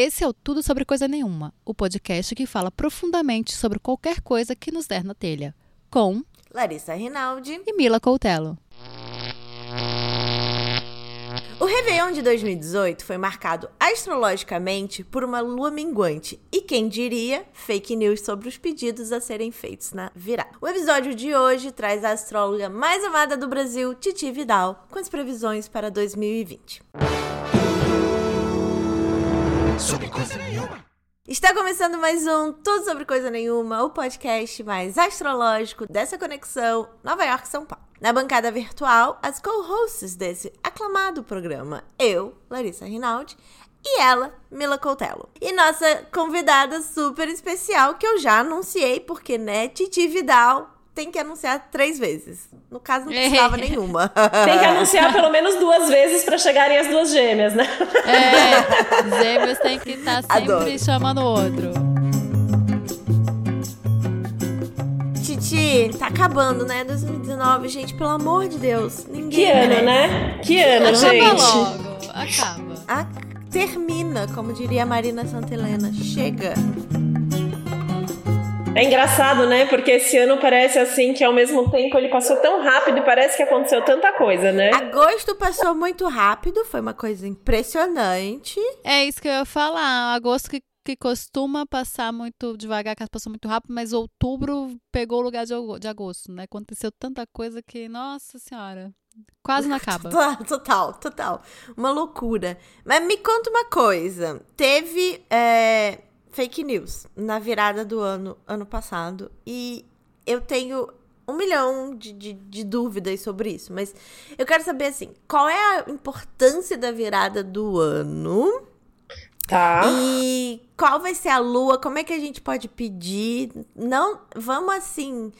Esse é o Tudo Sobre Coisa Nenhuma, o podcast que fala profundamente sobre qualquer coisa que nos der na telha. Com Larissa Rinaldi e Mila Coutelo. O Réveillon de 2018 foi marcado astrologicamente por uma lua minguante e quem diria fake news sobre os pedidos a serem feitos na virada. O episódio de hoje traz a astróloga mais amada do Brasil, Titi Vidal, com as previsões para 2020. Sobre coisa nenhuma. Está começando mais um Tudo Sobre Coisa Nenhuma, o podcast mais astrológico dessa conexão Nova York-São Paulo. Na bancada virtual, as co-hosts desse aclamado programa, eu, Larissa Rinaldi, e ela, Mila Coutelo. E nossa convidada super especial, que eu já anunciei, porque, né, Titi Vidal tem que anunciar três vezes. No caso, não precisava é. nenhuma. Tem que anunciar pelo menos duas vezes para chegarem as duas gêmeas, né? É, gêmeos tem que estar tá sempre Adoro. chamando o outro. Titi, tá acabando, né? 2019, gente, pelo amor de Deus. Ninguém que ano, merece. né? Que ano, Acaba gente. logo. Acaba. A termina, como diria a Marina Santelena. Chega. É engraçado, né? Porque esse ano parece assim que ao mesmo tempo ele passou tão rápido e parece que aconteceu tanta coisa, né? Agosto passou muito rápido, foi uma coisa impressionante. É isso que eu ia falar. Agosto que, que costuma passar muito devagar, que passou muito rápido, mas outubro pegou o lugar de, de agosto, né? Aconteceu tanta coisa que, nossa senhora, quase não acaba. total, total. Uma loucura. Mas me conta uma coisa. Teve. É fake news na virada do ano, ano passado. E eu tenho um milhão de, de, de, dúvidas sobre isso. Mas eu quero saber, assim, qual é a importância da virada do ano? Tá. E qual vai ser a lua? Como é que a gente pode pedir? Não, vamos assim,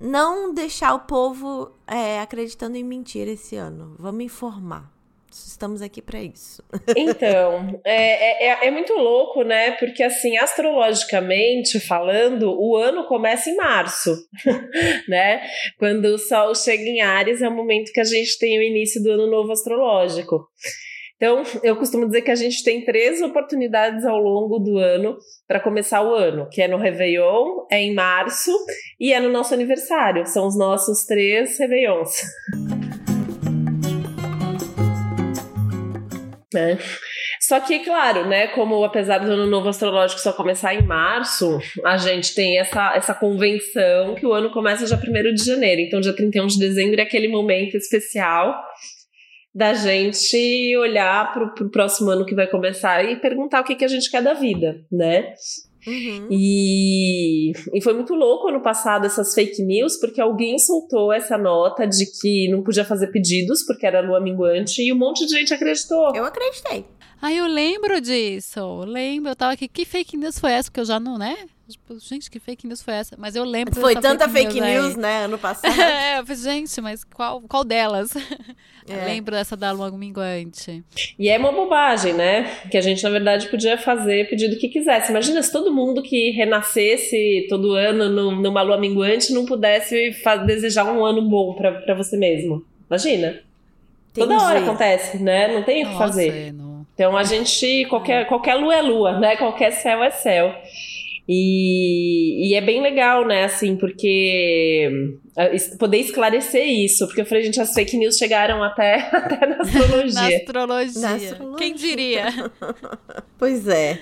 não deixar o povo é, acreditando em mentira esse ano. Vamos informar. Estamos aqui para isso. Então, é, é, é, muito louco, né? Porque, assim, astrologicamente falando, o ano começa em março, né? Quando o Sol chega em Ares, é o momento que a gente tem o início do ano novo astrológico. Então, eu costumo dizer que a gente tem três oportunidades ao longo do ano para começar o ano, que é no Réveillon, é em março e é no nosso aniversário. São os nossos três Réveillons. Né? Só que, claro, né, como apesar do ano novo astrológico só começar em março, a gente tem essa, essa convenção que o ano começa já 1 de janeiro. Então, dia 31 de dezembro é aquele momento especial da gente olhar para o próximo ano que vai começar e perguntar o que, que a gente quer da vida, né? Uhum. E, e foi muito louco ano passado essas fake news, porque alguém soltou essa nota de que não podia fazer pedidos porque era lua minguante e um monte de gente acreditou. Eu acreditei. Ah, eu lembro disso. Eu lembro, eu tava aqui. Que fake news foi essa? Que eu já não, né? Tipo, gente, que fake news foi essa? Mas eu lembro Foi tanta fake, fake news, news né, ano passado. é, eu falei, gente, mas qual, qual delas? É. Eu lembro dessa da lua minguante. E é uma bobagem, né? Que a gente, na verdade, podia fazer pedido que quisesse. Imagina se todo mundo que renascesse todo ano numa lua minguante não pudesse desejar um ano bom para você mesmo. Imagina. Entendi. Toda hora acontece, né? Não tem o que fazer. Não... Então a gente, qualquer, qualquer lua é lua, né? Qualquer céu é céu. E, e é bem legal, né, assim, porque uh, poder esclarecer isso, porque eu falei, gente, as fake news chegaram até, até na astrologia. na, astrologia. na astrologia. Quem diria? pois é.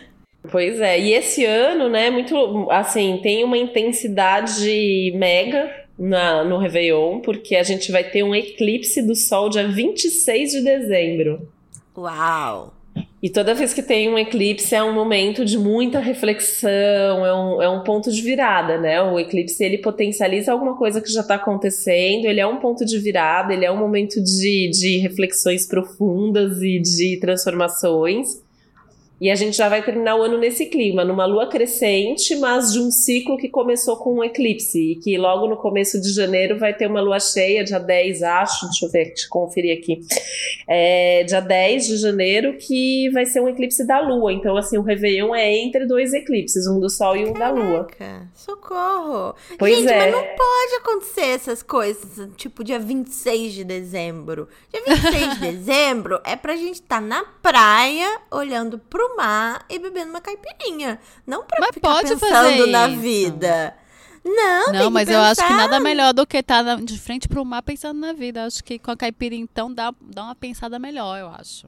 Pois é, e esse ano, né, muito, assim, tem uma intensidade mega na, no Réveillon, porque a gente vai ter um eclipse do Sol dia 26 de dezembro. Uau! E toda vez que tem um eclipse é um momento de muita reflexão, é um, é um ponto de virada, né? O eclipse ele potencializa alguma coisa que já está acontecendo, ele é um ponto de virada, ele é um momento de, de reflexões profundas e de transformações. E a gente já vai terminar o ano nesse clima, numa lua crescente, mas de um ciclo que começou com um eclipse. E que logo no começo de janeiro vai ter uma lua cheia, dia 10, acho. Deixa eu ver, eu conferir aqui. É, dia 10 de janeiro, que vai ser um eclipse da lua. Então, assim, o Réveillon é entre dois eclipses, um do Sol e um Caraca, da lua. Socorro! Pois gente, é. mas não pode acontecer essas coisas, tipo dia 26 de dezembro. Dia 26 de dezembro é pra gente estar tá na praia, olhando pro e bebendo uma caipirinha. Não pra Mas ficar pensando na isso. vida. Não, Não, mas eu acho que pensar. nada melhor do que estar na- de frente pro mar pensando na vida. Acho que com a caipirinha, então, dá, dá uma pensada melhor, eu acho.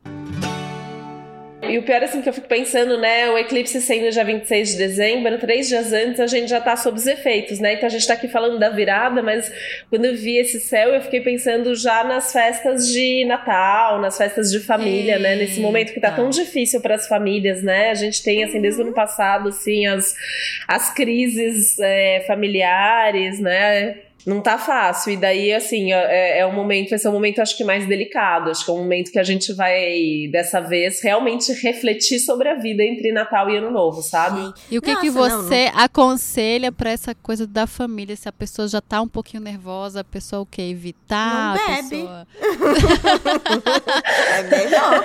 E o pior é assim que eu fico pensando, né? O eclipse sendo dia 26 de dezembro, três dias antes a gente já tá sob os efeitos, né? Então a gente tá aqui falando da virada, mas quando eu vi esse céu, eu fiquei pensando já nas festas de Natal, nas festas de família, né? Nesse momento que tá Eita. tão difícil para as famílias, né? A gente tem, assim, desde o ano passado, assim, as, as crises é, familiares, né? Não tá fácil. E daí, assim, é, é um momento, vai ser um momento, acho que mais delicado. Acho que é um momento que a gente vai, dessa vez, realmente refletir sobre a vida entre Natal e Ano Novo, sabe? Sim. E o que, que Nossa, não, você aconselha pra essa coisa da família? Se a pessoa já tá um pouquinho nervosa, a pessoa o quê? Evitar? Não a bebe. pessoa... É melhor.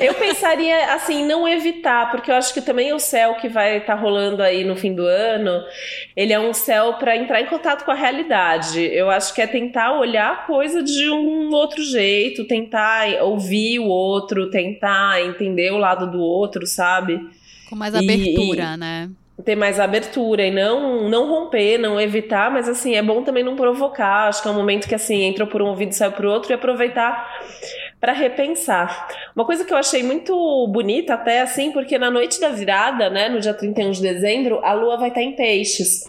Eu pensaria, assim, não evitar, porque eu acho que também o céu que vai estar rolando aí no fim do ano, ele é um céu para entrar em contato com a realidade. Eu acho que é tentar olhar a coisa de um outro jeito, tentar ouvir o outro, tentar entender o lado do outro, sabe? Com mais E- abertura, né? ter mais abertura e não não romper, não evitar, mas assim, é bom também não provocar. Acho que é um momento que assim, entrou por um ouvido e saiu por outro e aproveitar para repensar. Uma coisa que eu achei muito bonita até assim, porque na noite da virada, né, no dia 31 de dezembro, a lua vai estar em peixes.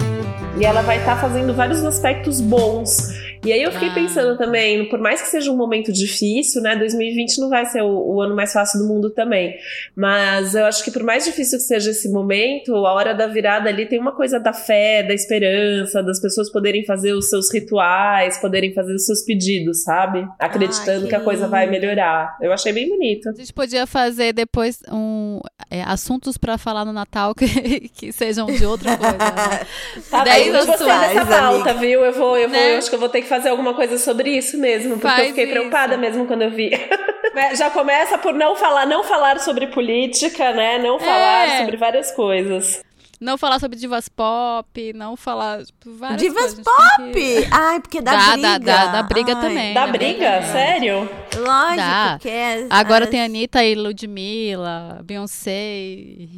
E ela vai estar fazendo vários aspectos bons. E aí eu fiquei Ah. pensando também, por mais que seja um momento difícil, né, 2020 não vai ser o, o ano mais fácil do mundo também. Mas eu acho que por mais difícil que seja esse momento, a hora da virada ali tem uma coisa da fé, da esperança, das pessoas poderem fazer os seus rituais, poderem fazer os seus pedidos, sabe? Acreditando que que, a coisa vai melhorar. Eu achei bem bonito. A gente podia fazer depois um é, assuntos pra falar no Natal que, que sejam de outra coisa. Né? Tá, Dez bem, eu gostei dessa pauta, amiga. viu? Eu vou, eu vou, Né? eu acho que eu vou ter que fazer alguma coisa sobre isso mesmo, porque Faz eu fiquei isso. preocupada mesmo quando eu vi. Já começa por não falar, não falar sobre política, né? Não falar É. sobre várias coisas. Não falar sobre divas pop, não falar tipo, várias Divas coisas. Tem que- Ai, porque dá, Dá, briga. dá, dá, dá briga Ai, também. Da É briga? verdade. Sério? Lógico, Dá. as- Agora as- tem a Anitta e Ludmilla, Beyoncé,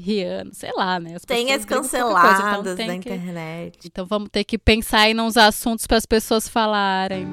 Rihanna, sei lá, né? As Tem as qualquer coisa, canceladas então tem da que- internet. Então vamos ter que pensar aí nos assuntos para as pessoas falarem.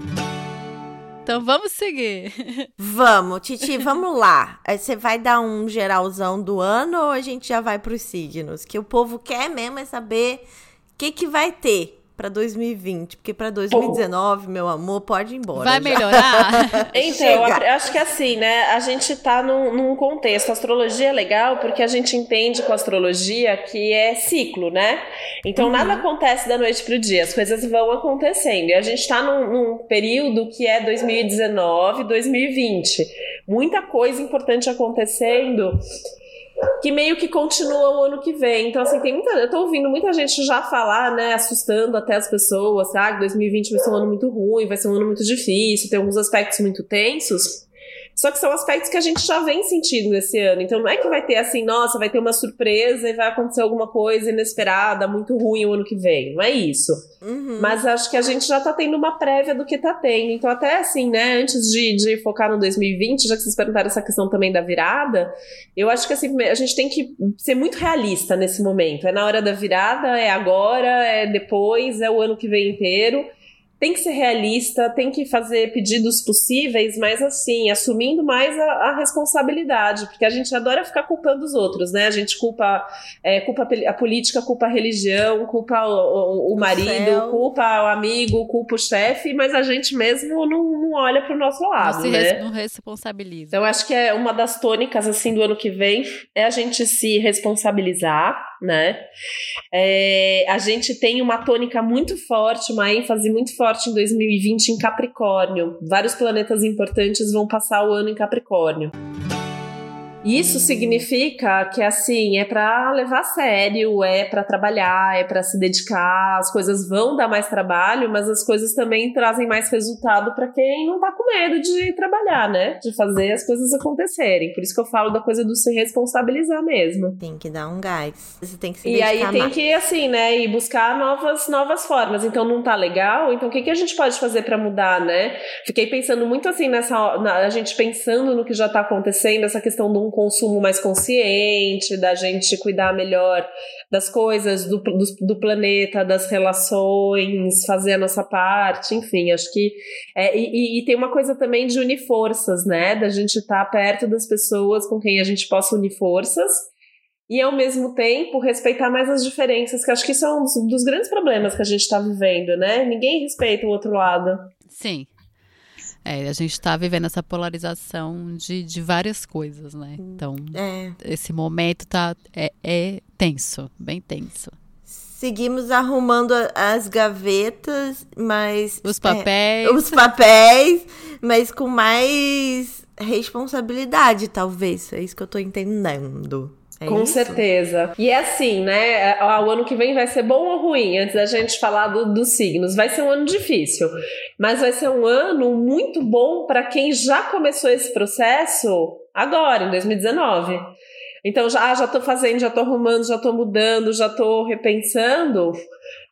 Então vamos seguir. Vamos, Titi, vamos lá. Você vai dar um geralzão do ano ou a gente já vai pros signos? Que o povo quer mesmo é saber o que, que vai ter pra 2020. Porque pra 2019, meu amor, pode ir embora. Vai já. melhorar? Então, acho que assim, né? A gente tá num, num contexto. A astrologia é legal porque a gente entende com a astrologia que é ciclo, né? Então, nada acontece da noite pro dia, as coisas vão acontecendo. E a gente tá num, num período que é 2019, 2020. Muita coisa importante acontecendo que meio que continua o ano que vem. Então, assim, tem muita. Eu tô ouvindo muita gente já falar, né? Assustando até as pessoas, ah, que 2020 vai ser um ano muito ruim, vai ser um ano muito difícil, tem alguns aspectos muito tensos. Só que são aspectos que a gente já vem sentindo esse ano. Então não é que vai ter assim, nossa, vai ter uma surpresa e vai acontecer alguma coisa inesperada, muito ruim o ano que vem. Não é isso. Uhum. Mas acho que a gente já tá tendo uma prévia do que tá tendo. Então, até assim, né, antes de, de focar no 2020, já que vocês perguntaram essa questão também da virada, eu acho que assim, a gente tem que ser muito realista nesse momento. É na hora da virada, é agora, é depois, é o ano que vem inteiro. Tem que ser realista, tem que fazer pedidos possíveis, mas assim, assumindo mais a, a responsabilidade, porque a gente adora ficar culpando os outros, né? A gente culpa, é, culpa a política, culpa a religião, culpa o, o, o marido, céu. culpa o amigo, culpa o chefe, mas a gente mesmo não, não olha pro nosso Não lado, se né? res- não responsabiliza. Então, acho que é uma das tônicas, assim, do ano que vem, é a gente se responsabilizar, né? É, a gente tem uma tônica muito forte, uma ênfase muito forte em 2020 em Capricórnio. Vários planetas importantes vão passar o ano em Capricórnio. Isso significa que assim é para levar a sério, é para trabalhar, é para se dedicar. As coisas vão dar mais trabalho, mas as coisas também trazem mais resultado para quem não tá com medo de trabalhar, né? De fazer as coisas acontecerem. Por isso que eu falo da coisa do se responsabilizar mesmo. Tem que dar um gás. Você tem que se E aí tem mais. que, assim, né, e buscar novas, novas formas. Então não tá legal, então o que, que a gente pode fazer para mudar, né? Fiquei pensando muito assim nessa. Na, a gente pensando no que já tá acontecendo, essa questão de um consumo mais consciente, da gente cuidar melhor das coisas, do, do, do, planeta, das relações, fazer a nossa parte, enfim, acho que. É, e, e, tem uma coisa também de unir forças, né? Da gente estar tá perto das pessoas com quem a gente possa unir forças e ao mesmo tempo respeitar mais as diferenças, que acho que isso é um dos, dos grandes problemas que a gente está vivendo, né? Ninguém respeita o outro lado. Sim. É, a gente está vivendo essa polarização de, de várias coisas, né? Então, é. esse momento tá, é, é tenso, bem tenso. Seguimos arrumando as gavetas, mas. Os papéis. É, os papéis, mas com mais responsabilidade, talvez. É isso que eu tô entendendo. É Com isso? certeza. E é assim, né? É, o ano que vem vai ser bom ou ruim? Antes da gente falar do, dos signos. Vai ser um ano difícil, mas vai ser um ano muito bom para quem já começou esse processo agora, em 2019. Então já já tô fazendo, já tô arrumando, já tô mudando, já tô repensando.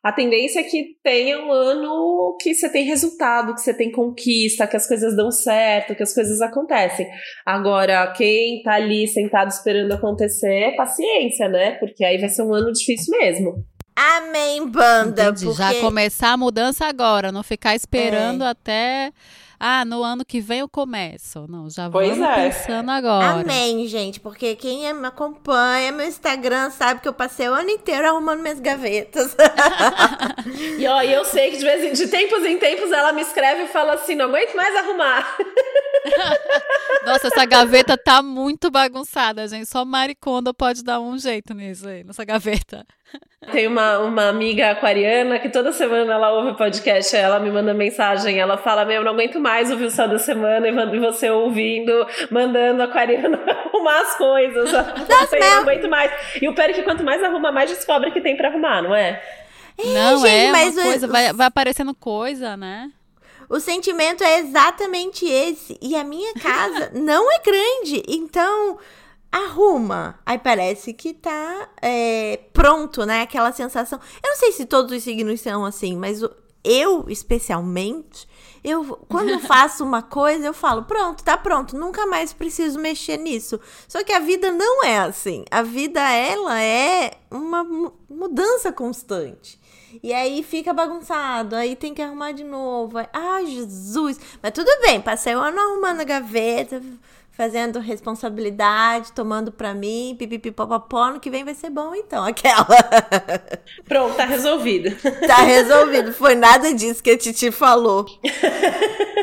A tendência é que tenha um ano que você tem resultado, que você tem conquista, que as coisas dão certo, que as coisas acontecem. Agora, quem tá ali sentado esperando acontecer, paciência, né? Porque aí vai ser um ano difícil mesmo. Amém, banda. Porque... Já começar a mudança agora, não ficar esperando é. até ah, no ano que vem eu começo. Não, já vou é. pensando agora. Amém, gente, porque quem me acompanha meu Instagram sabe que eu passei o ano inteiro arrumando minhas gavetas. e ó, eu sei que de, vez em, de tempos em tempos ela me escreve e fala assim: não aguento mais arrumar. Nossa, essa gaveta tá muito bagunçada, gente. Só Maricondo pode dar um jeito nisso aí, nessa gaveta. Tem uma, uma amiga aquariana que toda semana ela ouve o podcast, ela me manda mensagem, ela fala: Meu, não aguento mais ouvir o céu da semana e você ouvindo, mandando a aquariana arrumar as coisas. Nossa, eu não aguento mais. E o pior é que quanto mais arruma, mais descobre que tem para arrumar, não é? É, não, gente, é mas coisa, o... vai, vai aparecendo coisa, né? O sentimento é exatamente esse. E a minha casa não é grande. Então, arruma. Aí parece que tá é, pronto, né? Aquela sensação. Eu não sei se todos os signos são assim, mas eu, especialmente, eu quando eu faço uma coisa, eu falo, pronto, tá pronto, nunca mais preciso mexer nisso. Só que a vida não é assim. A vida, ela é uma mudança constante. E aí fica bagunçado, aí tem que arrumar de novo. Ai, ah, Jesus! Mas tudo bem, passei o ano arrumando a gaveta, fazendo responsabilidade, tomando pra mim, pipipipopopó, no que vem vai ser bom então, aquela. Pronto, tá resolvido. Tá resolvido, foi nada disso que a Titi falou.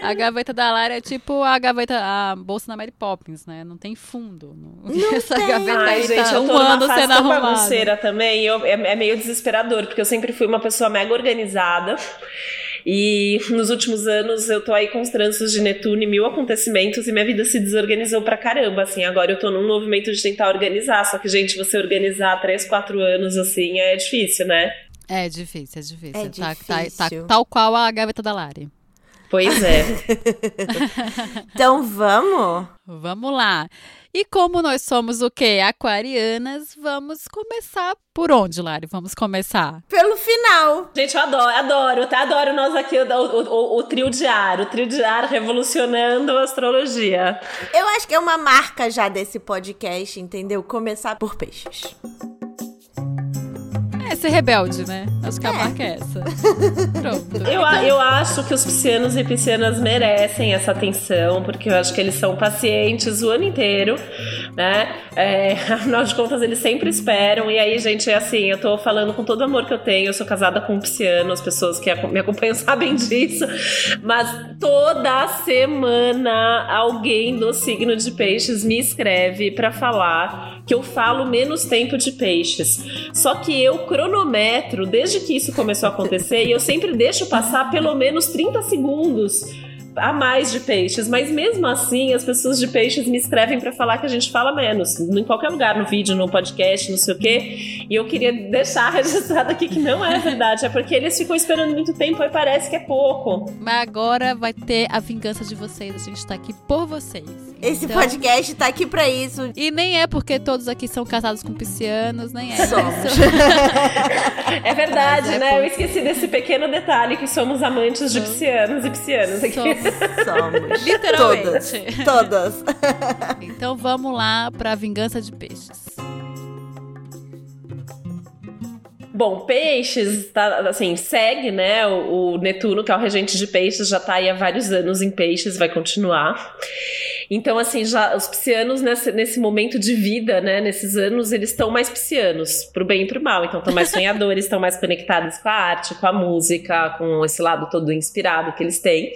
A gaveta da Lara é tipo a gaveta, a bolsa da Mary Poppins, né? Não tem fundo. Não Essa tem. gaveta Ai, aí gente, tá eu tô um ano fase sendo arrumada. bagunceira também, eu, é, é meio desesperador, porque eu sempre fui uma pessoa mega organizada. E nos últimos anos eu tô aí com os trânsitos de Netuno e mil acontecimentos e minha vida se desorganizou pra caramba, assim. Agora eu tô num movimento de tentar organizar, só que, gente, você organizar três, quatro anos, assim, é difícil, né? É difícil, é difícil. É tá, difícil. Tá, tá, tal qual a gaveta da Lari. Pois é. então vamos? Vamos lá. E como nós somos o quê? Aquarianas, vamos começar por onde, Lari? Vamos começar? Pelo final. Gente, eu adoro, adoro, tá? Adoro nós aqui, o, o, o, o trio de ar, o trio de ar revolucionando a astrologia. Eu acho que é uma marca já desse podcast, entendeu? Começar por peixes é ser rebelde, né? Acho que a é. marca é essa. Pronto. Eu, eu acho que os piscianos e piscianas merecem essa atenção, porque eu acho que eles são pacientes o ano inteiro, né? É, afinal de contas, eles sempre esperam. E aí, gente, é assim, eu tô falando com todo o amor que eu tenho. Eu sou casada com um pisciano, as pessoas que me acompanham sabem disso. Mas toda semana alguém do signo de peixes me escreve para falar que eu falo menos tempo de peixes. Só que eu cronometro desde que isso começou a acontecer e eu sempre deixo passar pelo menos 30 segundos a mais de peixes, mas mesmo assim as pessoas de peixes me escrevem para falar que a gente fala menos, em qualquer lugar, no vídeo, no podcast, não sei o quê. E eu queria deixar registrado aqui que não é verdade, é porque eles ficam esperando muito tempo e parece que é pouco. Mas agora vai ter a vingança de vocês. A gente tá aqui por vocês. Esse Então- podcast tá aqui pra isso. E nem é porque todos aqui são casados com piscianos, nem é Somos. É verdade, é né? pouco. Eu esqueci desse pequeno detalhe que somos amantes de piscianos e piscianas aqui. Somos, Somos. literalmente. Todas. Então vamos lá pra vingança de peixes. Bom, peixes, tá, assim, segue, né? O, o Netuno, que é o regente de peixes, já tá aí há vários anos em peixes, vai continuar. Então, assim, já os piscianos nesse, nesse momento de vida, né? Nesses anos, eles estão mais piscianos, pro bem e pro mal. Então, estão mais sonhadores, estão mais conectados com a arte, com a música, com esse lado todo inspirado que eles têm.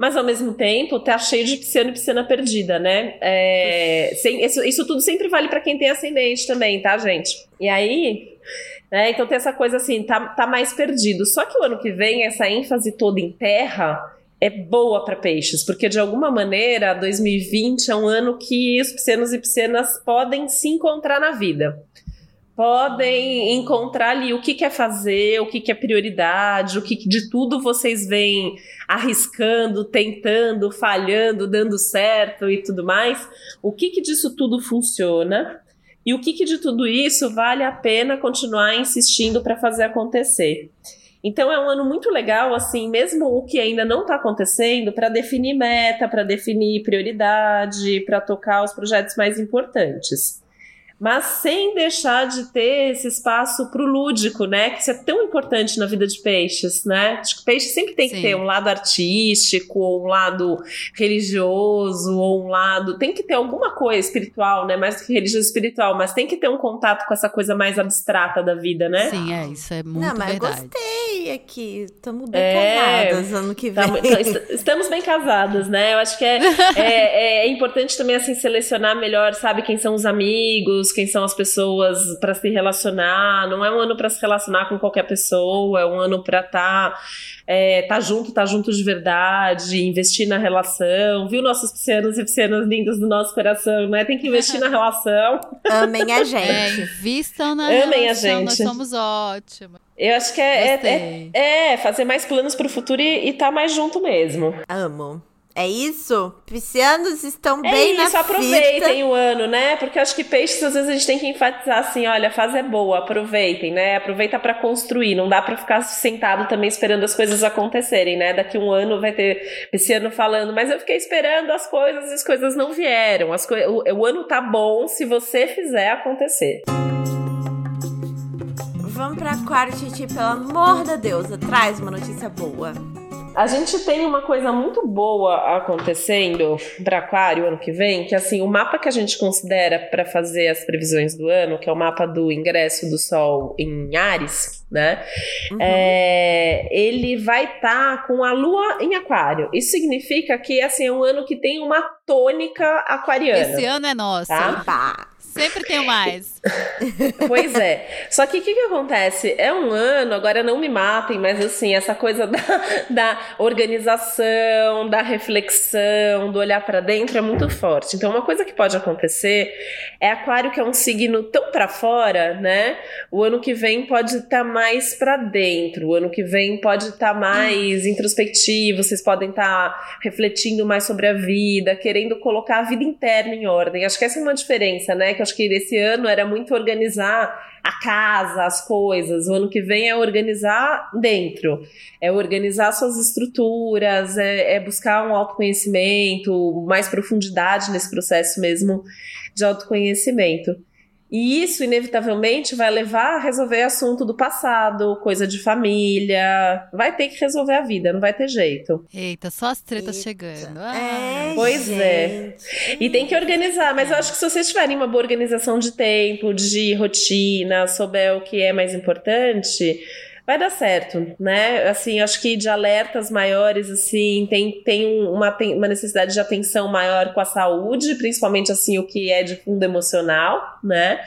Mas ao mesmo tempo, tá cheio de pisciano e pisciana perdida, né? É, sem- isso, isso tudo sempre vale para quem tem ascendente também, tá, gente? E aí, né, então tem essa coisa assim, tá, tá mais perdido. Só que o ano que vem, essa ênfase toda em terra é boa para peixes, porque de alguma maneira 2020 é um ano que os piscianos e piscianas podem se encontrar na vida. Podem encontrar ali o que quer fazer, o que, é prioridade, o que que de tudo vocês vêm arriscando, tentando, falhando, dando certo e tudo mais. O que, que disso tudo funciona e o que, que de tudo isso vale a pena continuar insistindo para fazer acontecer. Então é um ano muito legal, assim, mesmo o que ainda não está acontecendo, para definir meta, para definir prioridade, para tocar os projetos mais importantes. Mas sem deixar de ter esse espaço para o lúdico, né? Que isso é tão importante na vida de peixes, né? Acho que peixe sempre tem que Sim. ter um lado artístico, ou um lado religioso, ou um lado. Tem que ter alguma coisa espiritual, né? Mais do que religioso espiritual, mas tem que ter um contato com essa coisa mais abstrata da vida, né? Sim, é, isso é muito Não, mas verdade. gostei aqui. Tamo bem É. casadas ano que vem. Tá, então, est- estamos bem casadas, né? Eu acho que é, é, é importante também assim selecionar melhor, sabe, quem são os amigos, quem são as pessoas para se relacionar. Não é um ano para se relacionar com qualquer pessoa, é um ano para estar é, tá junto, tá junto de verdade, investir na relação, viu nossos piscianos e piscianas lindos do nosso coração, né? Tem que investir na relação. Amem a É, gente. invistam na Amem a relação, nós gente. somos ótimos. Eu acho que é, é, é, é fazer mais planos pro futuro e, e tá mais junto mesmo. Amo. É isso? Piscianos estão É bem isso, na aproveitem fita. o ano, né? Porque acho que peixes, às vezes, a gente tem que enfatizar assim: olha, a fase é boa, aproveitem, né? Aproveita pra construir. Não dá pra ficar sentado também esperando as coisas acontecerem, né? Daqui um ano vai ter esse ano falando, mas eu fiquei esperando as coisas e as coisas não vieram. As coi- o, o ano tá bom se você fizer acontecer. Vamos pra Aquário, Titi, pelo amor da deusa. Traz uma notícia boa. A gente tem uma coisa muito boa acontecendo para Aquário ano que vem, que assim, o mapa que a gente considera para fazer as previsões do ano, que é o mapa do ingresso do Sol em Ares, né? Uhum. É, ele vai estar com a Lua em Aquário. Isso significa que assim é um ano que tem uma tônica aquariana. Esse ano é nosso. Tá. Sempre tem mais. Pois é. Só que o que, que acontece? É um ano, agora não me matem, mas assim, essa coisa da, da organização, da reflexão, do olhar pra dentro é muito forte. Então, uma coisa que pode acontecer é Aquário, que é um signo tão pra fora, né? O ano que vem pode estar mais pra dentro, o ano que vem pode estar mais introspectivo, vocês podem estar refletindo mais sobre a vida, querendo colocar a vida interna em ordem. Acho que essa é uma diferença, né? Que acho que esse ano era muito organizar a casa, as coisas. O ano que vem é organizar dentro, é organizar suas estruturas, é, é buscar um autoconhecimento, mais profundidade nesse processo mesmo de autoconhecimento. E isso, inevitavelmente, vai levar a resolver assunto do passado, coisa de família. Vai ter que resolver a vida, não vai ter jeito. Eita, só as tretas Eita. chegando. É, Ah, Pois é. gente. E tem que organizar, mas eu acho que se vocês tiverem uma boa organização de tempo, de rotina, souber o que é mais importante, vai dar certo, né? Assim, acho que de alertas maiores, assim, tem, tem um- uma, uma necessidade de atenção maior com a saúde, principalmente, assim, o que é de fundo emocional, né?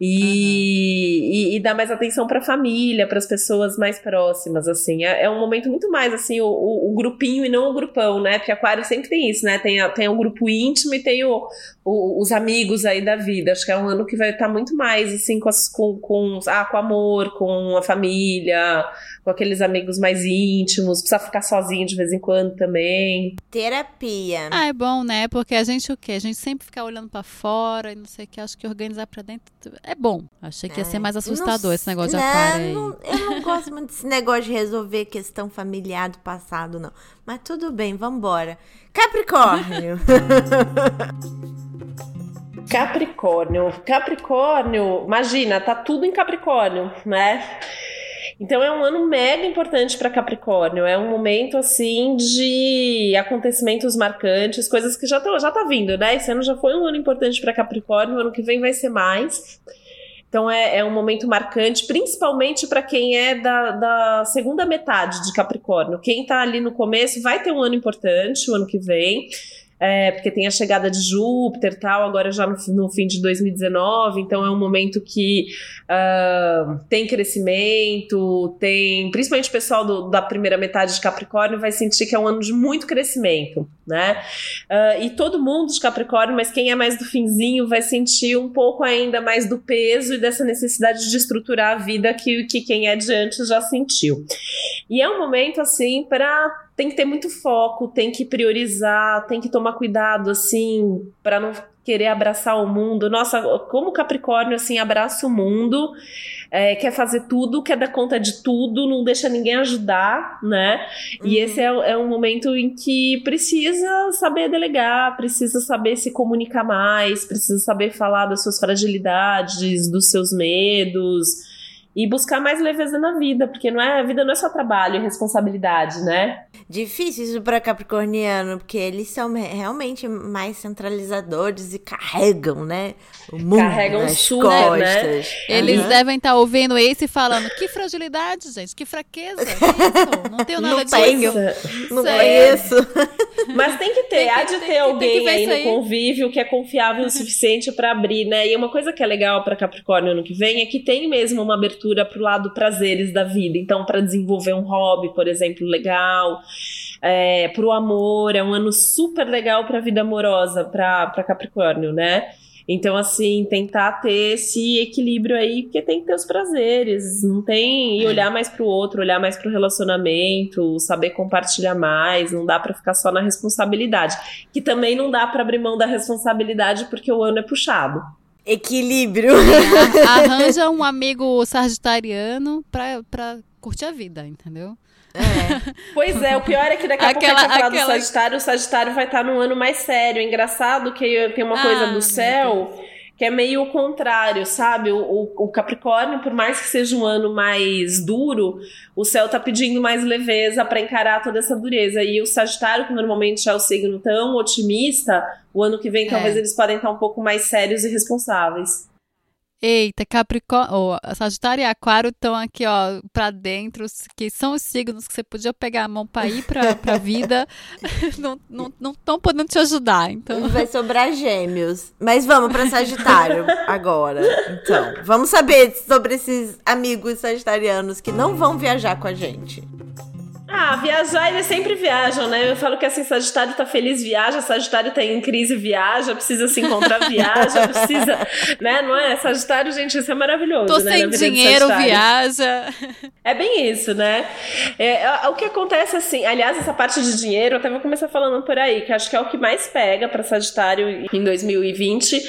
E, uhum. e, e, dar mais atenção para a família, para as pessoas mais próximas, assim. É, é, um momento muito mais, assim, o, o, o, grupinho e não o grupão, né? Porque aquário sempre tem isso, né? Tem, a, tem o grupo íntimo e tem o, os amigos aí da vida. Acho que é um ano que vai estar muito mais, assim, com, as, com, com, ah, com amor, com a família, com aqueles amigos mais íntimos. Precisa ficar sozinho de vez em quando também. Terapia. Ah, é bom, né? Porque a gente o quê? A gente sempre fica olhando para fora e não sei o que. Acho que organizar para dentro é bom. Achei que ia ser mais assustador não, esse negócio de aquário aí. Não, eu não gosto muito desse negócio de resolver questão familiar do passado, não. Mas tudo bem, vambora. Capricórnio. Capricórnio. Capricórnio, imagina, tá tudo em Capricórnio, né? Então é um ano mega importante para Capricórnio. É um momento assim de acontecimentos marcantes, coisas que já estão já tá vindo, né? Esse ano já foi um ano importante para Capricórnio, o ano que vem vai ser mais. Então é, é um momento marcante, principalmente para quem é da, da, segunda metade de Capricórnio. Quem está ali no começo vai ter um ano importante, o ano que vem é, porque tem a chegada de Júpiter tal, agora já no, no, fim de 2019, então é um momento que uh, tem crescimento, tem. Principalmente o pessoal do, da primeira metade de Capricórnio vai sentir que é um ano de muito crescimento, né? Uh, e todo mundo de Capricórnio, mas quem é mais do finzinho vai sentir um pouco ainda mais do peso e dessa necessidade de estruturar a vida que, que quem é de antes já sentiu. E é um momento assim para tem que ter muito foco, tem que priorizar, tem que tomar cuidado, assim, para não querer abraçar o mundo. Nossa, como Capricórnio, assim, abraça o mundo, é, quer fazer tudo, quer dar conta de tudo, não deixa ninguém ajudar, né? Uhum. E esse é, é um momento em que precisa saber delegar, precisa saber se comunicar mais, precisa saber falar das suas fragilidades, dos seus medos e buscar mais leveza na vida, porque não é, a vida não é só trabalho e responsabilidade, né? Difícil isso para capricorniano, porque eles são realmente mais centralizadores e carregam, né? O mundo carregam nas super, né? costas. Né? Eles uhum. devem estar tá ouvindo esse e falando: que fragilidade, gente, que fraqueza. Que isso? Não tenho nada não disso. Tenho. Não conheço. Mas tem que ter, tem que, há de ter alguém aí no aí. convívio que é confiável o suficiente para abrir, né? E uma coisa que é legal para Capricórnio ano que vem é que tem mesmo uma abertura pro lado prazeres da vida. Então, para desenvolver um hobby, por exemplo, legal é, pro amor, é um ano super legal para a vida amorosa, para Capricórnio, né? Então, assim, tentar ter esse equilíbrio aí, porque tem que ter os prazeres, não tem. E olhar mais pro outro, olhar mais pro relacionamento, saber compartilhar mais, não dá para ficar só na responsabilidade. Que também não dá para abrir mão da responsabilidade porque o ano é puxado. Equilíbrio. É, arranja um amigo sagitariano pra, pra curtir a vida, entendeu? É. Pois é, o pior é que daqui a aquela, pouco a gente vai falar aquela... do Sagitário, o Sagitário vai estar num ano mais sério. É engraçado que tem uma coisa ah, do céu que é meio o contrário, sabe? O, o, Capricórnio, por mais que seja um ano mais duro, o céu tá pedindo mais leveza para encarar toda essa dureza. E o Sagitário, que normalmente é o signo tão otimista, o ano que vem é. talvez eles podem estar um pouco mais sérios e responsáveis. Eita, Capricórnio, oh, Sagitário e Aquário estão aqui, ó, pra dentro, que são os signos que você podia pegar a mão pra ir pra, pra vida, não estão podendo te ajudar, então... Vai sobrar gêmeos. Mas vamos pra Sagitário agora, então. Vamos saber sobre esses amigos sagitarianos que não vão viajar com a gente. Ah, viajar, eles sempre viajam, né? Eu falo que assim, Sagitário tá feliz, viaja, Sagitário tá em crise, viaja, precisa se encontrar, viaja, precisa, né? Não é? Sagitário, gente, isso é maravilhoso, Tô né? sem dinheiro, viaja. É bem isso, né? É, é, o que acontece assim, aliás, essa parte de dinheiro, eu até vou começar falando por aí, que acho que é o que mais pega para Sagitário em 2020,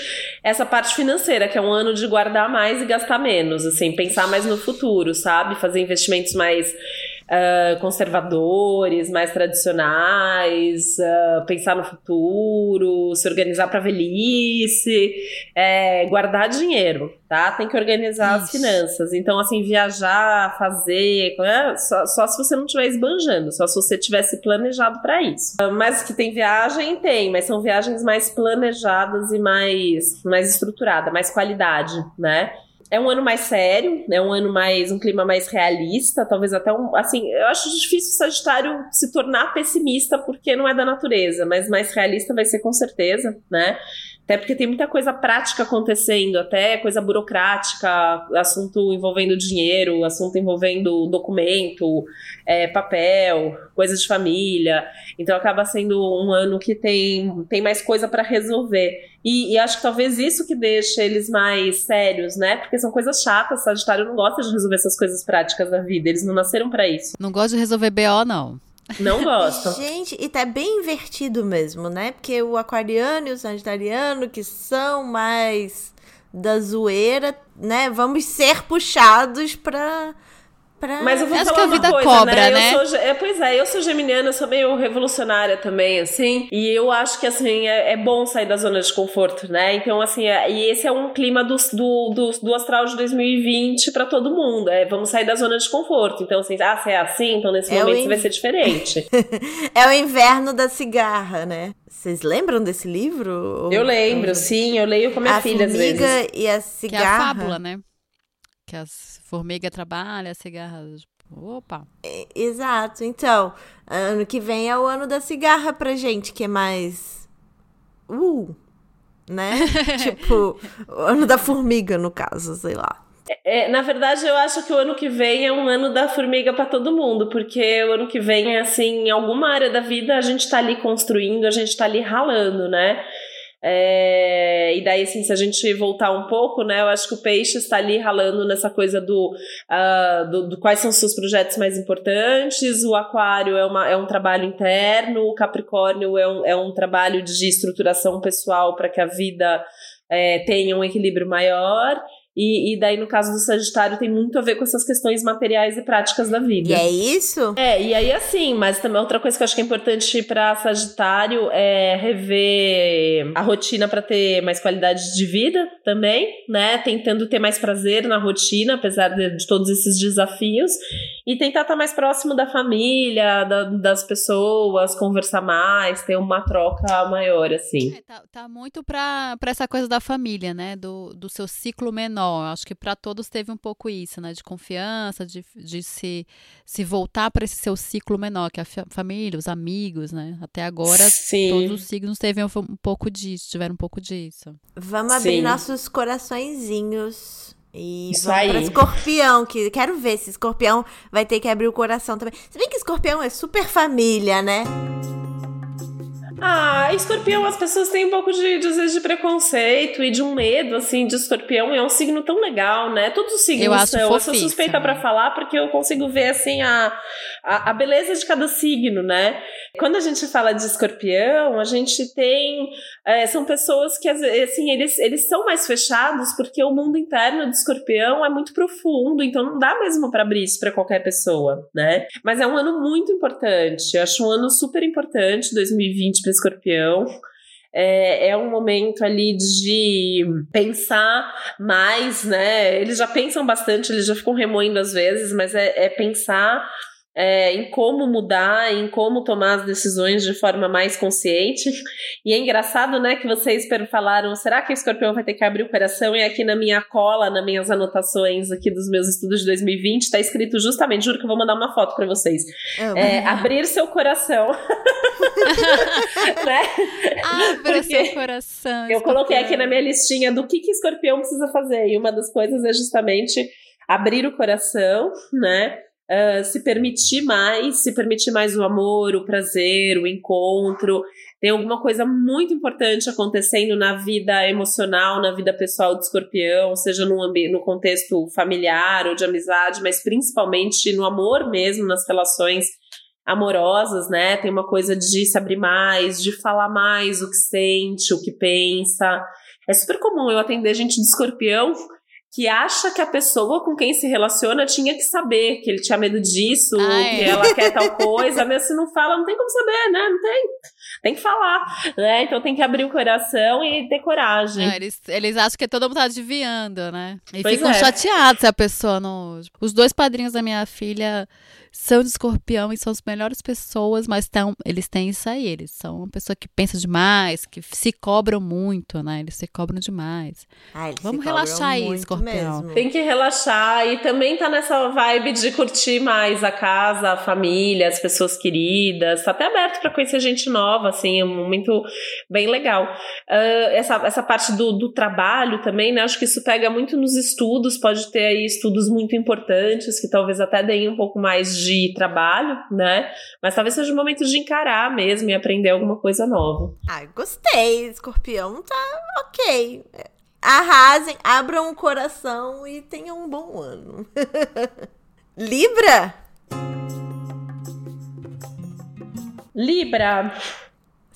essa parte financeira, que é um ano de guardar mais e gastar menos, assim, pensar mais no futuro, sabe? Fazer investimentos mais uh, conservadores, mais tradicionais, uh, pensar no futuro, se organizar para velhice, é, guardar dinheiro, tá? Tem que organizar Isso. as finanças. Então, assim, viajar, fazer, é, só, só, se você não estiver esbanjando, só se você tivesse planejado para isso. Uh, mas que tem viagem, tem, mas são viagens mais planejadas e mais, mais estruturadas, mais qualidade, né? É um ano mais sério, é um ano mais um clima mais realista, talvez até um, assim, eu acho difícil o Sagitário se tornar pessimista porque não é da natureza, mas mais realista vai ser com certeza, né? Até porque tem muita coisa prática acontecendo, até coisa burocrática, assunto envolvendo dinheiro, assunto envolvendo documento, é, papel, coisas de família. Então acaba sendo um ano que tem, tem mais coisa para resolver. E, e, acho que talvez isso que deixa eles mais sérios, né? Porque são coisas chatas. Sagitário não gosta de resolver essas coisas práticas da vida. Eles não nasceram para isso. Não gosta de resolver BO, não. Não gostam. Gente, e tá bem invertido mesmo, né? Porque o aquariano e o sagitariano, que são mais da zoeira, né? Vamos ser puxados pra Pra... Mas eu vou Acho falar que a vida coisa, cobra, né? né? Eu sou, é, pois é, eu sou geminiana, eu sou meio revolucionária também, assim. E eu acho que, assim, é, é bom sair da zona de conforto, né? Então, assim, é, e esse é um clima do, do, do, do astral de 2020 para todo mundo. É, vamos sair da zona de conforto. Então, assim, ah, se é assim, então nesse é momento in... vai ser diferente. é o inverno da cigarra, né? Vocês lembram desse livro? Eu lembro, sim, eu leio com a minha a filha às vezes. e a cigarra. Que é a fábula, né? Que as formigas trabalham, as cigarras. Opa! É, exato. Então, ano que vem é o ano da cigarra pra gente, que é mais. Uh! Né? tipo, o ano da formiga, no caso, sei lá. É, na verdade, eu acho que o ano que vem é um ano da formiga para todo mundo, porque o ano que vem é assim, em alguma área da vida a gente tá ali construindo, a gente tá ali ralando, né? É, e daí, assim, se a gente voltar um pouco, né, eu acho que o peixe está ali ralando nessa coisa do, uh, do, do, quais são os seus projetos mais importantes, o aquário é, uma, é um trabalho interno, o capricórnio é um, é um trabalho de estruturação pessoal para que a vida é, tenha um equilíbrio maior. E, e, daí, no caso do Sagitário, tem muito a ver com essas questões materiais e práticas da vida. E é isso? É, e aí assim, mas também outra coisa que eu acho que é importante para Sagitário é rever a rotina para ter mais qualidade de vida também, né? Tentando ter mais prazer na rotina, apesar de, de todos esses desafios. E tentar estar tá mais próximo da família, da, das pessoas, conversar mais, ter uma troca maior, assim. É, tá, tá muito pra, pra essa coisa da família, né? Do, do seu ciclo menor menor. Acho que para todos teve um pouco isso, né? De confiança, de, de se, se voltar para esse seu ciclo menor, que é a família, os amigos, né? Até agora, Sim. todos os signos teve um, um pouco disso, tiveram um pouco disso. Vamos abrir Sim. nossos coraçõezinhos. E Isso vamos aí. pra escorpião, que quero ver se escorpião vai ter que abrir o coração também. Se bem que escorpião é super família, né? Ah, escorpião, as pessoas têm um pouco de, de, às vezes, de preconceito e de um medo, assim, de escorpião. É um signo tão legal, né? Todos os signos eu são. Eu sou suspeita para falar porque eu consigo ver, assim, a, a, a, beleza de cada signo, né? Quando a gente fala de escorpião, a gente tem. É, são pessoas que, assim, eles, eles são mais fechados porque o mundo interno de escorpião é muito profundo, então não dá mesmo para abrir isso para qualquer pessoa, né? Mas é um ano muito importante. Eu acho um ano super importante, 2020 escorpião. É, é, um momento ali de pensar mais, né? Eles já pensam bastante, eles já ficam remoendo às vezes, mas é, é pensar é, em como mudar, em como tomar as decisões de forma mais consciente. E é engraçado, né, que vocês falaram, será que o escorpião vai ter que abrir o coração? E aqui na minha cola, nas minhas anotações aqui dos meus estudos de 2020, está escrito justamente, juro que eu vou mandar uma foto para vocês. É, abrir seu coração. né? Abra seu coração. Eu coloquei aqui na minha listinha do que, que escorpião precisa fazer. E uma das coisas é justamente abrir o coração, né? uh, se permitir mais, se permitir mais o amor, o prazer, o encontro. Tem alguma coisa muito importante acontecendo na vida emocional, na vida pessoal do escorpião, seja no, no contexto familiar ou de amizade, mas principalmente no amor mesmo, nas relações amorosas, né? Tem uma coisa de se abrir mais, de falar mais o que sente, o que pensa. É super comum eu atender gente de escorpião que acha que a pessoa com quem se relaciona tinha que saber que ele tinha medo disso, ah, é. que ela quer tal coisa, mas se não fala, não tem como saber, né? Não tem. Tem que falar, né? Então tem que abrir o coração e ter coragem. Não, eles, eles acham que todo mundo tá adivinhando, né? E pois ficam é. chateados se a pessoa não. Os dois padrinhos da minha filha são de escorpião e são as melhores pessoas, mas tão, eles têm isso aí. Eles são uma pessoa que pensa demais, que se cobram muito, né? Eles se cobram demais. Ah, Vamos relaxar aí, escorpião mesmo. Tem que relaxar e também tá nessa vibe de curtir mais a casa, a família, as pessoas queridas. Tá até aberto para conhecer gente nova, assim, é um momento bem legal. Uh, essa, essa parte do, do trabalho também, né? Acho que isso pega muito nos estudos, pode ter aí estudos muito importantes que talvez até deem um pouco mais de trabalho, né? Mas talvez seja o momento de encarar mesmo e aprender alguma coisa nova. Ai, gostei. Escorpião tá ok. Arrasem, abram o coração e tenham um bom ano. Libra? Libra.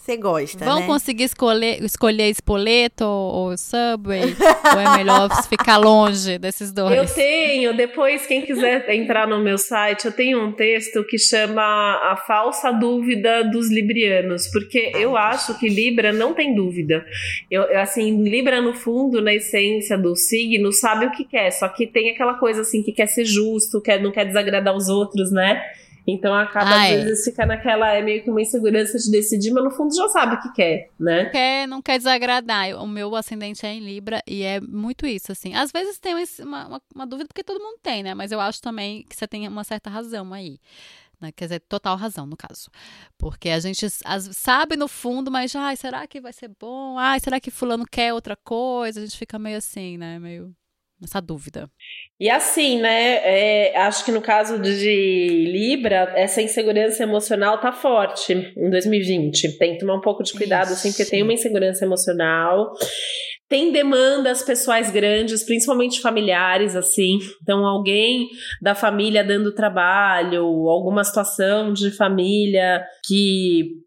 Você gosta, Vão né? conseguir escolher, escolher Espoleto ou, ou Subway? ou é melhor ficar longe desses dois? Eu tenho, depois, quem quiser entrar no meu site, eu tenho um texto que chama A Falsa Dúvida dos Librianos, porque eu acho que Libra não tem dúvida. Eu, eu, assim, Libra, no fundo, na essência do signo, sabe o que quer, só que tem aquela coisa assim que quer ser justo, quer, não quer desagradar os outros, né? Então acaba, Ai. às vezes, fica naquela, é meio que uma insegurança de decidir, mas no fundo já sabe o que quer, né? quer, não quer desagradar. O meu ascendente é em Libra e é muito isso, assim. Às vezes tem uma, uma, uma dúvida, porque todo mundo tem, né? Mas eu acho também que você tem uma certa razão aí. Né? Quer dizer, total razão, no caso. Porque a gente as- sabe no fundo, mas, ai, será que vai ser bom? Ai, será que fulano quer outra coisa? A gente fica meio assim, né? Meio nessa dúvida. E assim, né? é, acho que no caso de Libra, essa insegurança emocional tá forte em 2020. Tem que tomar um pouco de cuidado, assim, porque Isso. tem uma insegurança emocional. Tem demandas pessoais grandes, principalmente familiares, assim. Então, alguém da família dando trabalho, alguma situação de família que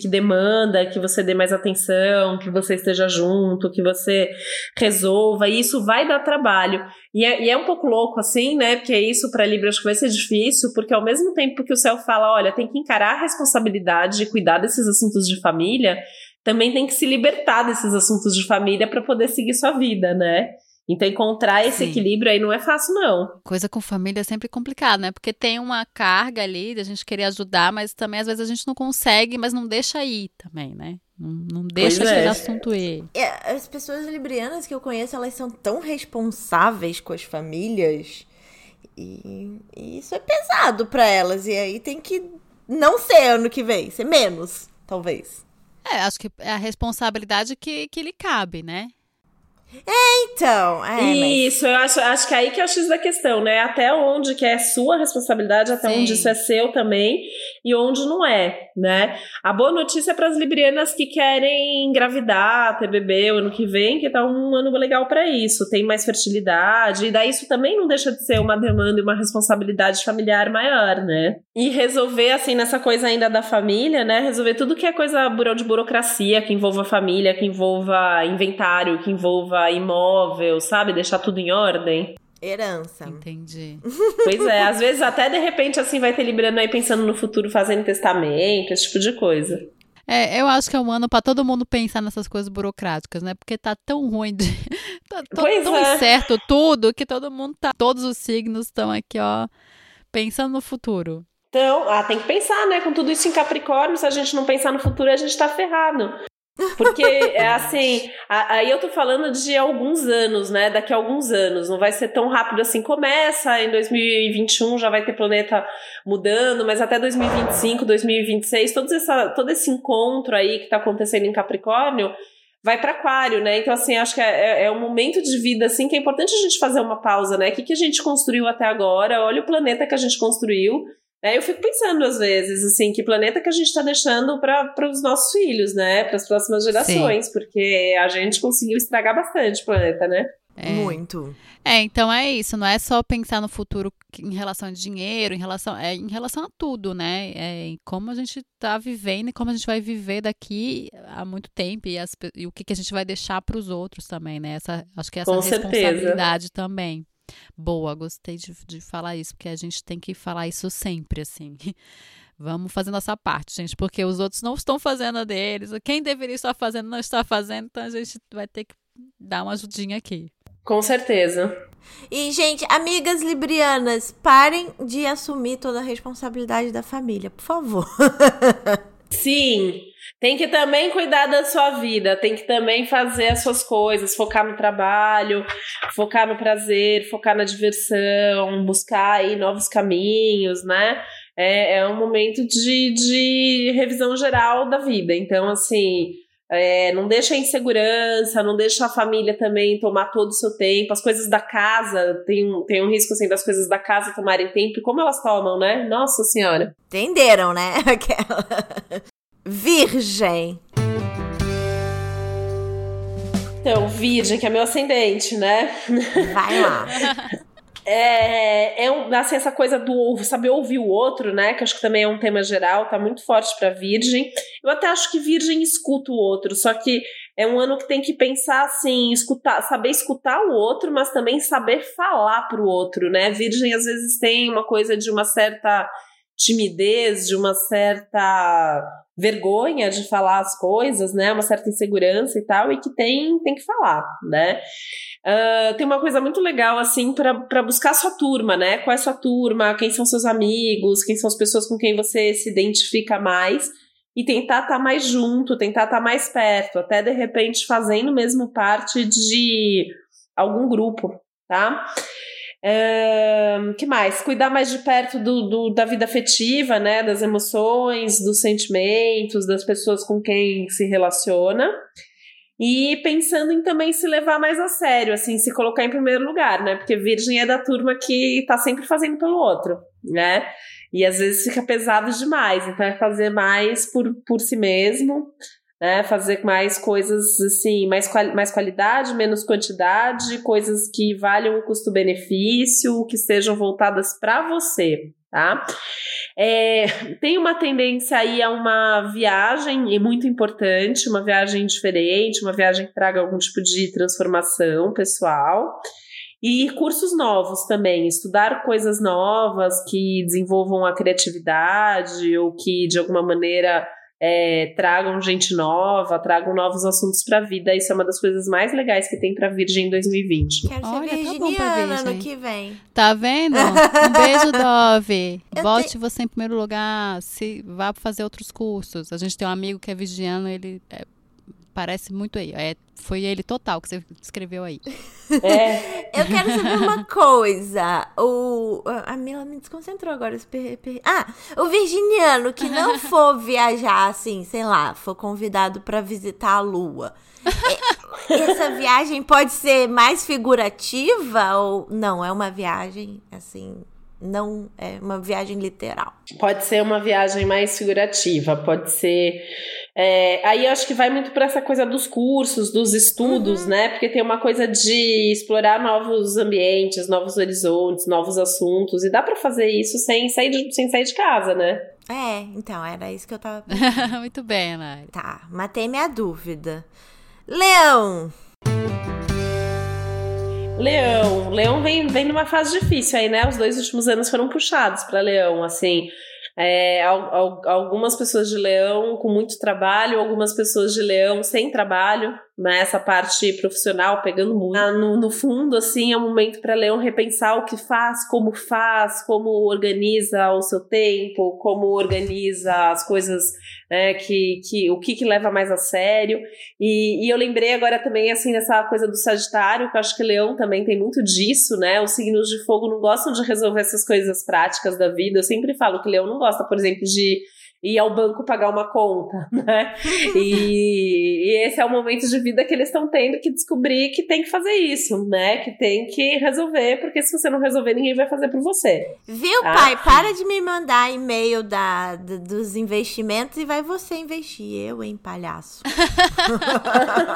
que demanda que você dê mais atenção, que você esteja junto, que você resolva. E isso vai dar trabalho. E é, e é um pouco louco, assim, né? Porque isso para Libra acho que vai ser difícil, porque ao mesmo tempo que o céu fala, olha, tem que encarar a responsabilidade de cuidar desses assuntos de família, também tem que se libertar desses assuntos de família para poder seguir sua vida, né? Então encontrar esse Sim. equilíbrio aí não é fácil, não. Coisa com família é sempre complicado, né? Porque tem uma carga ali da gente querer ajudar, mas também às vezes a gente não consegue, mas não deixa ir também, né? Não, não deixa Pois é. assunto ir. É, As pessoas librianas que eu conheço, elas são tão responsáveis com as famílias. E, e isso é pesado pra elas. E aí tem que não ser ano que vem, ser menos, talvez. É, acho que é a responsabilidade que, que lhe cabe, né? Então, é, mas- Isso, eu acho, acho que aí que é o X da questão, né? Até onde que é sua responsabilidade, até Sim. onde isso é seu também e onde não é, né? A boa notícia é para as librianas que querem engravidar, ter bebê o ano que vem, que tá um ano legal para isso, tem mais fertilidade, e daí isso também não deixa de ser uma demanda e uma responsabilidade familiar maior, né? E resolver, assim, nessa coisa ainda da família, né? Resolver tudo que é coisa de burocracia, que envolva família, que envolva inventário, que envolva imóvel, sabe? Deixar tudo em ordem. herança. Entendi. Pois é, às vezes até de repente assim vai ter librando aí pensando no futuro, fazendo testamento, esse tipo de coisa. É, eu acho que é um ano pra todo mundo pensar nessas coisas burocráticas, né? Porque tá tão ruim de. tá tão, Pois tão é. incerto tudo que todo mundo tá. Todos os signos estão aqui, ó, pensando no futuro. Então, ah, tem que pensar, né? Com tudo isso em Capricórnio, se a gente não pensar no futuro, a gente tá ferrado. Porque, é assim, aí eu tô falando de alguns anos, né? Daqui a alguns anos. Não vai ser tão rápido assim. Começa em 2021, já vai ter planeta mudando, mas até 2025, 2026, todo, essa, todo esse encontro aí que tá acontecendo em Capricórnio vai para Aquário, né? Então, assim, acho que é, é um momento de vida, assim, que é importante a gente fazer uma pausa, né? O que, que a gente construiu até agora? Olha o planeta que a gente construiu. Né? Eu fico pensando, às vezes, assim, que planeta que a gente está deixando para os nossos filhos, né? Para as próximas gerações, porque a gente conseguiu estragar bastante o planeta, né? É. Muito. É, então é isso, não é só pensar no futuro em relação a dinheiro, em relação, é em relação a tudo, né? É em como a gente tá vivendo e como a gente vai viver daqui há muito tempo e, as e o que, que a gente vai deixar para os outros também, né? Essa, acho que essa Com certeza. responsabilidade também. Boa, gostei de, de falar isso, porque a gente tem que falar isso sempre, assim. Vamos fazer nossa parte, gente, porque os outros não estão fazendo a deles. Quem deveria estar fazendo não está fazendo, então a gente vai ter que dar uma ajudinha aqui. Com certeza. E, gente, amigas librianas, parem de assumir toda a responsabilidade da família, por favor. Sim, tem que também cuidar da sua vida, tem que também fazer as suas coisas, focar no trabalho, focar no prazer, focar na diversão, buscar aí novos caminhos, né? É, é um momento de, de revisão geral da vida. Então, assim, é, não deixa a insegurança, não deixa a família também tomar todo o seu tempo. As coisas da casa, tem, tem um risco assim das coisas da casa tomarem tempo. E como elas tomam, né? Nossa Senhora. Entenderam, né? Aquela. Virgem. Então, virgem, que é meu ascendente, né? Vai lá. É, é assim, essa coisa do saber ouvir o outro, né? Que acho que também é um tema geral, tá muito forte para Virgem. Eu até acho que Virgem escuta o outro, só que é um ano que tem que pensar assim, escutar, saber escutar o outro, mas também saber falar pro outro, né? Virgem às vezes tem uma coisa de uma certa timidez, de uma certa vergonha de falar as coisas, né? Uma certa insegurança e tal, e que tem, tem que falar, né? Uh, tem uma coisa muito legal, assim, para buscar sua turma, né? Qual é sua turma, quem são seus amigos, quem são as pessoas com quem você se identifica mais, e tentar estar tá mais junto, tentar estar tá mais perto, até de repente fazendo mesmo parte de algum grupo, tá? Um, que mais? Cuidar mais de perto do, do, da vida afetiva, né? Das emoções, dos sentimentos, das pessoas com quem se relaciona. E pensando em também se levar mais a sério, assim, se colocar em primeiro lugar, né? Porque Virgem é da turma que tá sempre fazendo pelo outro, né? E às vezes fica pesado demais, então é fazer mais por, por si mesmo, né? Fazer mais coisas assim, mais, mais qualidade, menos quantidade, coisas que valham o custo-benefício, que sejam voltadas para você, tá? É, tem uma tendência aí a uma viagem muito importante, uma viagem diferente, uma viagem que traga algum tipo de transformação pessoal. E cursos novos também, estudar coisas novas que desenvolvam a criatividade ou que de alguma maneira é, tragam gente nova, tragam novos assuntos para a vida. Isso é uma das coisas mais legais que tem para Virgem em 2020. Quero ser Olha, virginiana tá no que vem. Tá vendo? Um beijo, Dove. Bote te... você em primeiro lugar, se vá fazer outros cursos. A gente tem um amigo que é virginiano, ele é Parece muito aí. É, foi ele total que você escreveu aí. É. Eu quero saber uma coisa. O, a Mila me desconcentrou agora. Ah, o virginiano que não for viajar assim, sei lá, for convidado para visitar a lua. É, essa viagem pode ser mais figurativa ou não? É uma viagem assim não é uma viagem literal. Pode ser uma viagem mais figurativa, pode ser. É, aí eu acho que vai muito para essa coisa dos cursos, dos estudos, uhum. né? Porque tem uma coisa de explorar novos ambientes, novos horizontes, novos assuntos, e dá para fazer isso sem sair, de, sem sair de casa, né? É, então, era isso que eu tava pensando. muito bem, Ana. Tá, matei minha dúvida. Leão! Leão. Leão vem, vem numa fase difícil aí, né? Os dois últimos anos foram puxados para Leão, assim. É, algumas pessoas de leão com muito trabalho, algumas pessoas de leão sem trabalho, né? Essa parte profissional pegando muito. Ah, no, no fundo, assim, é um momento para leão repensar o que faz, como faz, como organiza o seu tempo, como organiza as coisas, né? Que, que, o que, que leva mais a sério. E, e eu lembrei agora também, assim, dessa coisa do Sagitário, que eu acho que leão também tem muito disso, né? Os signos de fogo não gostam de resolver essas coisas práticas da vida. Eu sempre falo que leão não gosta, por exemplo, de ir ao banco pagar uma conta, né? e, e, esse é o momento de vida que eles estão tendo que descobrir que tem que fazer isso, né? Que tem que resolver, porque se você não resolver, ninguém vai fazer por você. Viu, tá? pai? Para de me mandar e-mail da, dos investimentos e vai você investir. Eu, hein, palhaço.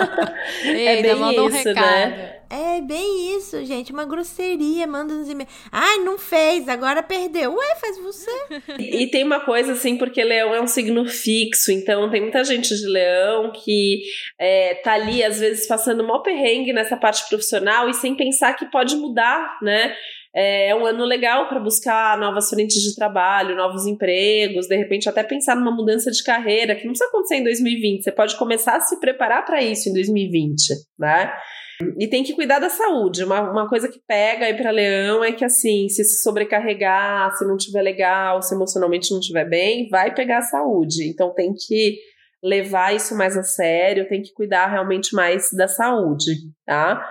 é bem isso, um né? É bem isso, gente. Uma grosseria, manda uns e-mails. Ai, não fez, agora perdeu. Ué, faz você. e tem uma coisa assim, porque leão é um signo fixo, então tem muita gente de leão que é, tá ali, às vezes, passando mal perrengue nessa parte profissional e sem pensar que pode mudar, né? É, é um ano legal para buscar novas frentes de trabalho, novos empregos, de repente até pensar numa mudança de carreira, que não precisa acontecer em 2020, você pode começar a se preparar para isso em 2020, né? E tem que cuidar da saúde. Uma, uma coisa que pega aí para leão é que, assim, se sobrecarregar, se não tiver legal, se emocionalmente não estiver bem, vai pegar a saúde. Então tem que levar isso mais a sério, tem que cuidar realmente mais da saúde, tá?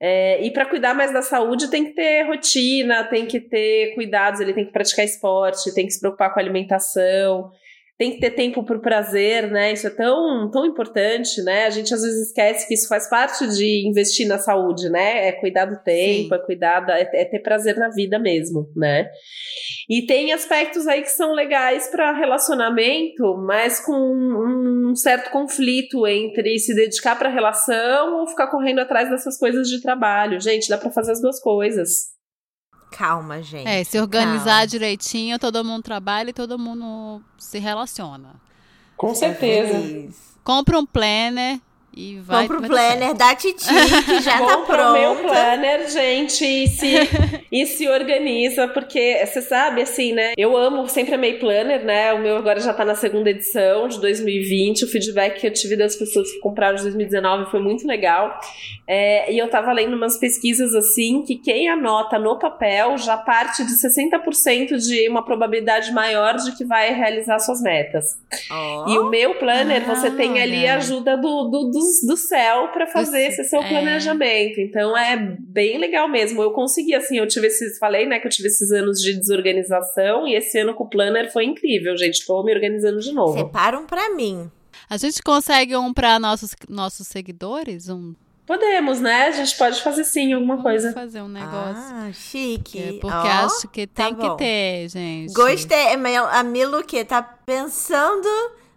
É, e para cuidar mais da saúde tem que ter rotina, tem que ter cuidados, ele tem que praticar esporte, tem que se preocupar com a alimentação tem que ter tempo para o prazer, né? Isso é tão, tão importante, né? A gente às vezes esquece que isso faz parte de investir na saúde, né? É cuidar do tempo, Sim. é cuidar, da, é, é, ter prazer na vida mesmo, né? E tem aspectos aí que são legais para relacionamento, mas com um certo conflito entre se dedicar para a relação ou ficar correndo atrás dessas coisas de trabalho. Gente, dá para fazer as duas coisas. Calma, gente. É, se organizar calma. direitinho, todo mundo trabalha e todo mundo se relaciona. Com certeza. Compra um planner e vai Compra o planner da Titi, que já tá pronto. meu planner, gente, e se, e se organiza, porque você sabe, assim, né? Eu amo, sempre amei planner, né? O meu agora já tá na segunda edição de 2020. O feedback que eu tive das pessoas que compraram de 2019 foi muito legal. É, e eu tava lendo umas pesquisas assim que quem anota no papel já parte de 60% de uma probabilidade maior de que vai realizar suas metas. Oh. E o meu planner, ah, você tem ali a ajuda do, do, dos do céu para fazer esse seu é. planejamento. Então é bem legal mesmo. Eu consegui, assim, eu tive esses. Falei, né, que eu tive esses anos de desorganização e esse ano com o planner foi incrível, gente. Tô me organizando de novo. Separam para mim. A gente consegue um para nossos, nossos seguidores? Um Podemos, né? A gente pode fazer sim alguma Vamos coisa. fazer um negócio. Ah, chique. É porque oh, acho que tá tem tá que ter, gente. Gostei. A Milo que tá pensando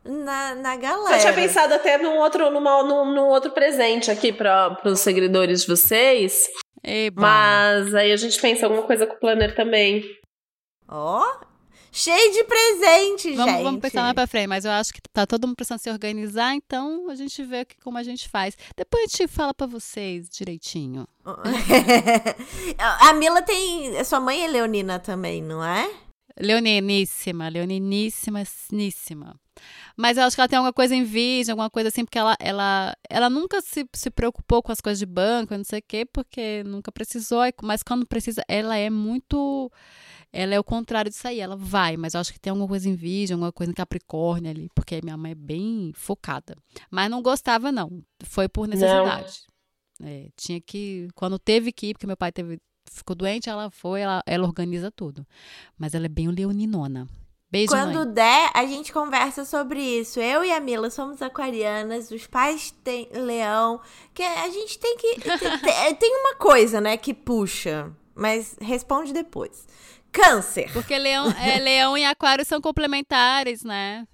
na, na galera. Eu tinha pensado até num outro, numa, num, num outro presente aqui para os seguidores de vocês. Eba. Mas aí a gente pensa alguma coisa com o planner também. Ó, oh, cheio de presente, vamos, gente. Vamos pensar mais pra frente, mas eu acho que tá todo mundo precisando se organizar, então a gente vê como a gente faz. Depois a gente fala para vocês direitinho. a Mila tem. Sua mãe é leonina também, não é? Leoniníssima, leoninissimaníssima. Mas eu acho que ela tem alguma coisa em vídeo, alguma coisa assim, porque ela, ela, ela nunca se, se preocupou com as coisas de banco, não sei o quê, porque nunca precisou. Mas quando precisa, ela é muito. Ela é o contrário disso aí, ela vai, mas eu acho que tem alguma coisa em vídeo, alguma coisa em Capricórnio ali, porque minha mãe é bem focada. Mas não gostava, não. Foi por necessidade. É, tinha que. Quando teve que ir, porque meu pai teve, ficou doente, ela foi, ela, ela organiza tudo. Mas ela é bem leoninona. Beijo, Quando mãe. der, a gente conversa sobre isso. Eu e a Mila somos aquarianas, os pais têm leão, que a gente tem que tem, tem uma coisa, né, que puxa, mas responde depois. Câncer. Porque leão, é, leão e aquário são complementares, né?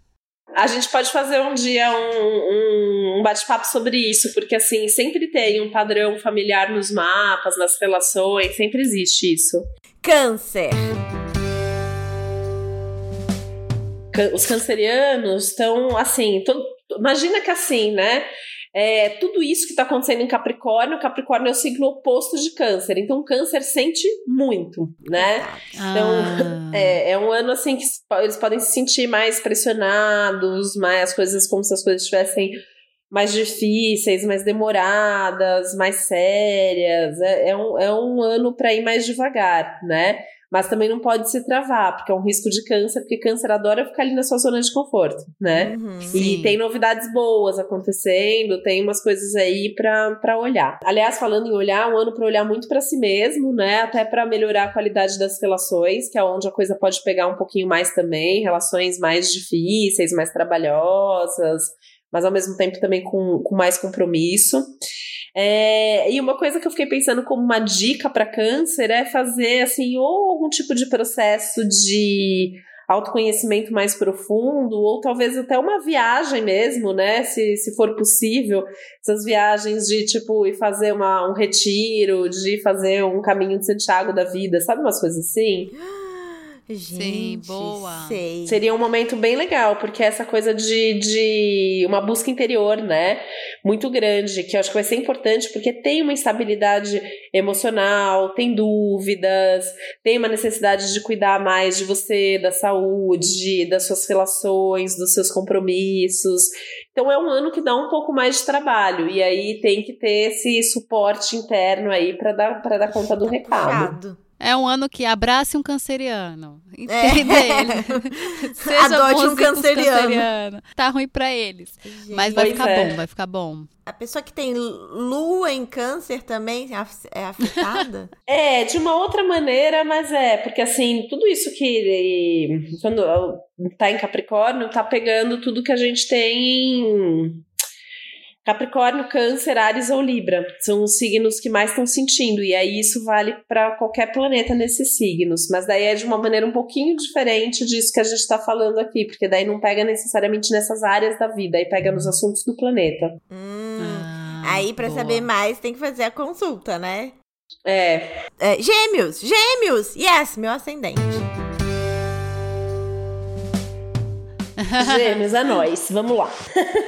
A gente pode fazer um dia um, um, um bate-papo sobre isso, porque assim, sempre tem um padrão familiar nos mapas, nas relações, sempre existe isso. Câncer os cancerianos estão assim. imagina que assim, né? É, tudo isso que está acontecendo em Capricórnio, Capricórnio é o signo oposto de Câncer, então Câncer sente muito, né? Então ah. é, é, um ano assim que eles podem se sentir mais pressionados, mais as coisas como se as coisas estivessem mais difíceis, mais demoradas, mais sérias. É, é um, é um ano para ir mais devagar, né? Mas também não pode se travar, porque é um risco de câncer, porque câncer adora ficar ali na sua zona de conforto, né? Uhum, e tem novidades boas acontecendo, tem umas coisas aí para olhar. Aliás, falando em olhar, um ano para olhar muito para si mesmo, né? Até para melhorar a qualidade das relações, que é onde a coisa pode pegar um pouquinho mais também, relações mais difíceis, mais trabalhosas, mas ao mesmo tempo também com, com mais compromisso. É, e uma coisa que eu fiquei pensando como uma dica para câncer é fazer assim ou algum tipo de processo de autoconhecimento mais profundo, ou talvez até uma viagem mesmo, né? Se, se for possível, essas viagens de tipo ir fazer uma, um retiro, de fazer um caminho de Santiago da vida, sabe umas coisas assim? Gente, Sim, boa. Sei. Seria um momento bem legal, porque é essa coisa de, de uma busca interior, né? Muito grande, que eu acho que vai ser importante, porque tem uma instabilidade emocional, tem dúvidas, tem uma necessidade de cuidar mais de você, da saúde, das suas relações, dos seus compromissos. Então é um ano que dá um pouco mais de trabalho, e aí tem que ter esse suporte interno aí para dar, dar conta do recado. É um ano que abrace um canceriano. Entenda É. ele. Seja Adote um canceriano. cancerianos. Tá ruim pra eles. Mas vai Pois ficar é. bom, vai ficar bom. A pessoa que tem lua em câncer também é é afetada? É, de uma outra maneira, mas é, porque assim, tudo isso que quando tá em Capricórnio, tá pegando tudo que a gente tem em Capricórnio, Câncer, Ares ou Libra. São os signos que mais estão sentindo, e aí isso vale para qualquer planeta nesses signos, mas daí é de uma maneira um pouquinho diferente disso que a gente tá falando aqui, porque daí não pega necessariamente nessas áreas da vida, aí pega nos assuntos do planeta. Hum. Ah, Aí, pra boa. saber mais, tem que fazer a consulta, né? É, É, gêmeos! Gêmeos! Yes, meu ascendente. Gêmeos, é nós, vamos lá.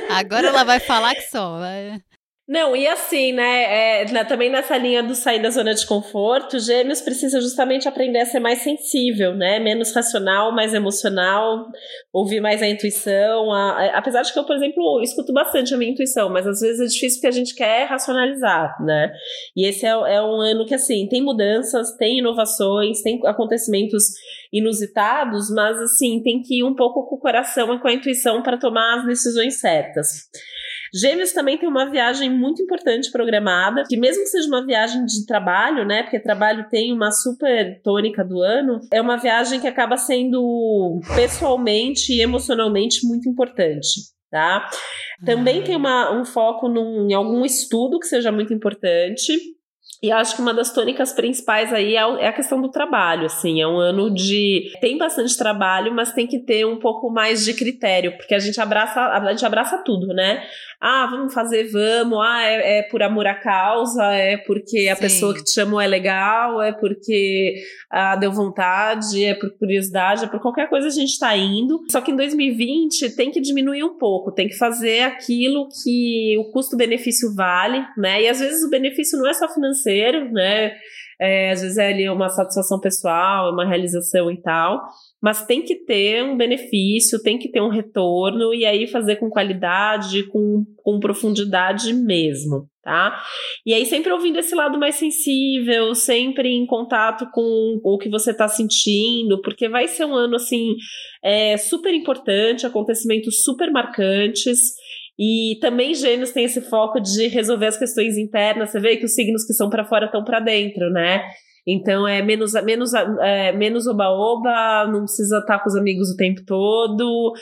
Agora ela vai falar que só. vai- Não, e assim, né? é, na- também nessa linha do sair da zona de conforto, gêmeos precisa justamente aprender a ser mais sensível, né? Menos racional, mais emocional, ouvir mais a intuição. a- a- apesar de que eu, por exemplo, escuto bastante a minha intuição, mas às vezes é difícil porque a gente quer racionalizar, né? E esse é, é um ano que, assim, tem mudanças, tem inovações, tem acontecimentos inusitados, mas, assim, tem que ir um pouco com o coração e com a intuição para tomar as decisões certas. Gêmeos também tem uma viagem muito importante programada, que mesmo que seja uma viagem de trabalho, né? Porque trabalho tem uma super tônica do ano, é uma viagem que acaba sendo pessoalmente e emocionalmente muito importante. Tá? Também tem uma, um foco num- em algum estudo que seja muito importante. E acho que uma das tônicas principais aí é, é a questão do trabalho, assim, é um ano de tem bastante trabalho, mas tem que ter um pouco mais de critério, porque a gente abraça a gente abraça tudo, né? Ah, vamos fazer, vamos. Ah, é, é por amor à causa, é porque a Sim. pessoa que te chamou é legal, é porque ah, deu vontade, é por curiosidade, é por qualquer coisa a gente tá indo. Só que em 2020 tem que diminuir um pouco, tem que fazer aquilo que o custo-benefício vale, né? E às vezes o benefício não é só financeiro, né? É, às vezes é ali uma satisfação pessoal, uma realização e tal, mas tem que ter um benefício, tem que ter um retorno e aí fazer com qualidade, com, com profundidade mesmo, tá? E aí sempre ouvindo esse lado mais sensível, sempre em contato com o que você tá sentindo, porque vai ser um ano assim é, super importante, acontecimentos super marcantes. E também Gêmeos tem esse foco de resolver as questões internas. Você vê que os signos que são para fora estão para dentro, né? Então é menos menos é, menos oba-oba, não precisa estar com os amigos o tempo todo,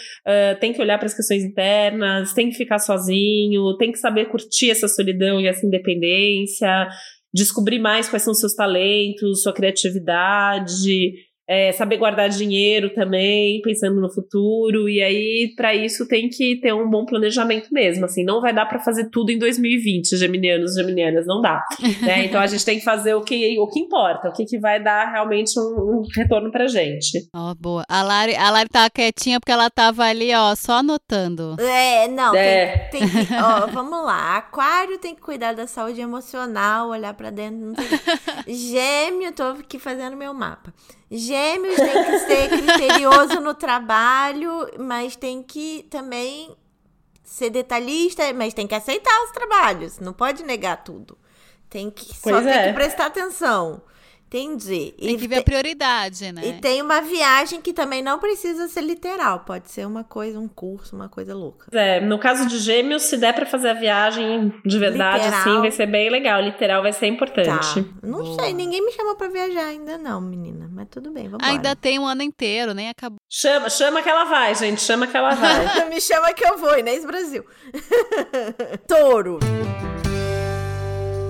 tem que olhar para as questões internas, tem que ficar sozinho, tem que saber curtir essa solidão e essa independência, descobrir mais quais são seus talentos, sua criatividade, é, saber guardar dinheiro também, pensando no futuro, e aí para isso tem que ter um bom planejamento mesmo, assim, não vai dar para fazer tudo em 2020, geminianos, geminianas, não dá, né? Então a gente tem que fazer o que, o que importa, o que, que vai dar realmente um, um retorno pra gente. Ó, boa. A Lari, a Lari tava quietinha porque ela tava ali, ó, só anotando. É, não, É. Tem, tem que. Ó, vamos lá. Aquário tem que cuidar da saúde emocional, olhar pra dentro. Não tem... Gêmeo, tô aqui fazendo meu mapa. Gêmeos tem que ser criterioso no trabalho, mas tem que também ser detalhista, mas tem que aceitar os trabalhos. Não pode negar tudo. Tem que só Pois tem é. que prestar atenção. Entendi. Tem E que ver a prioridade, né? e tem uma viagem que também não precisa ser literal. Pode ser uma coisa, um curso, uma coisa louca. É, no caso de gêmeos, se der pra fazer a viagem de verdade, Literal. assim, vai ser bem legal. Literal vai ser importante. Tá. Não Boa. sei, ninguém me chamou pra viajar ainda não, menina. Mas tudo bem, vamos Ainda tem um ano inteiro, nem acabou. Chama, chama que ela vai, gente. Chama que ela vai. Me chama que eu vou, Inês Brasil. Touro.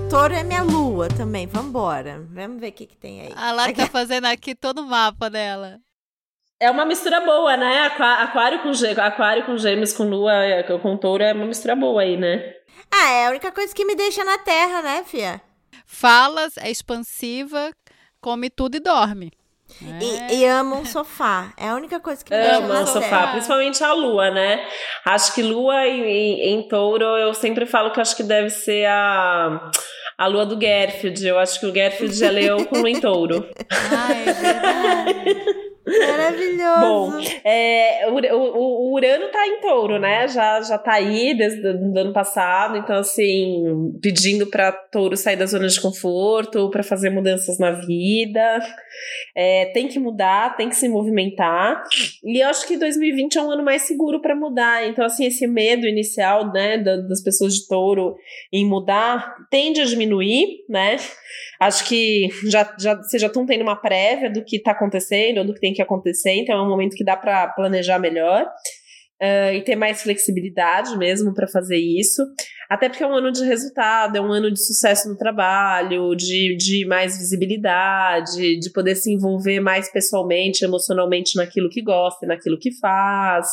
Touro é minha lua também, vambora. Vamos ver o que, que tem aí. A Lari tá fazendo aqui todo o mapa dela. é uma mistura boa, né? Aqua- Aquário com, gê- aquário com gêmeos, com lua, é, com touro, é uma mistura boa aí, né? Ah, é a única coisa que me deixa na terra, né, fia? Falas, é expansiva, come tudo e dorme. É. E, e ama um sofá. É a única coisa que me deixa Ama na o sofá, terra. principalmente a lua, né? Acho que lua em, em- em touro, eu sempre falo que acho que deve ser a, a lua do Garfield. Eu acho que o Garfield é leão com lua em touro. Ah, é verdade. Maravilhoso. Bom, é, o, o, o, Urano tá em touro, né? Já, já tá aí desde o ano passado, então, assim, pedindo para touro sair da zona de conforto, para fazer mudanças na vida. É, tem que mudar, tem que se movimentar. E eu acho que 2020 é um ano mais seguro para mudar. Então, assim, esse medo inicial, né, das pessoas de touro em mudar tende a diminuir, né? Acho que já, já, vocês já estão tendo uma prévia do que está acontecendo, do que tem que acontecer, então é um momento que dá para planejar melhor. Uh, e ter mais flexibilidade mesmo para fazer isso. Até porque é um ano de resultado, é um ano de sucesso no trabalho, de, de mais visibilidade, de poder se envolver mais pessoalmente, emocionalmente naquilo que gosta naquilo que faz.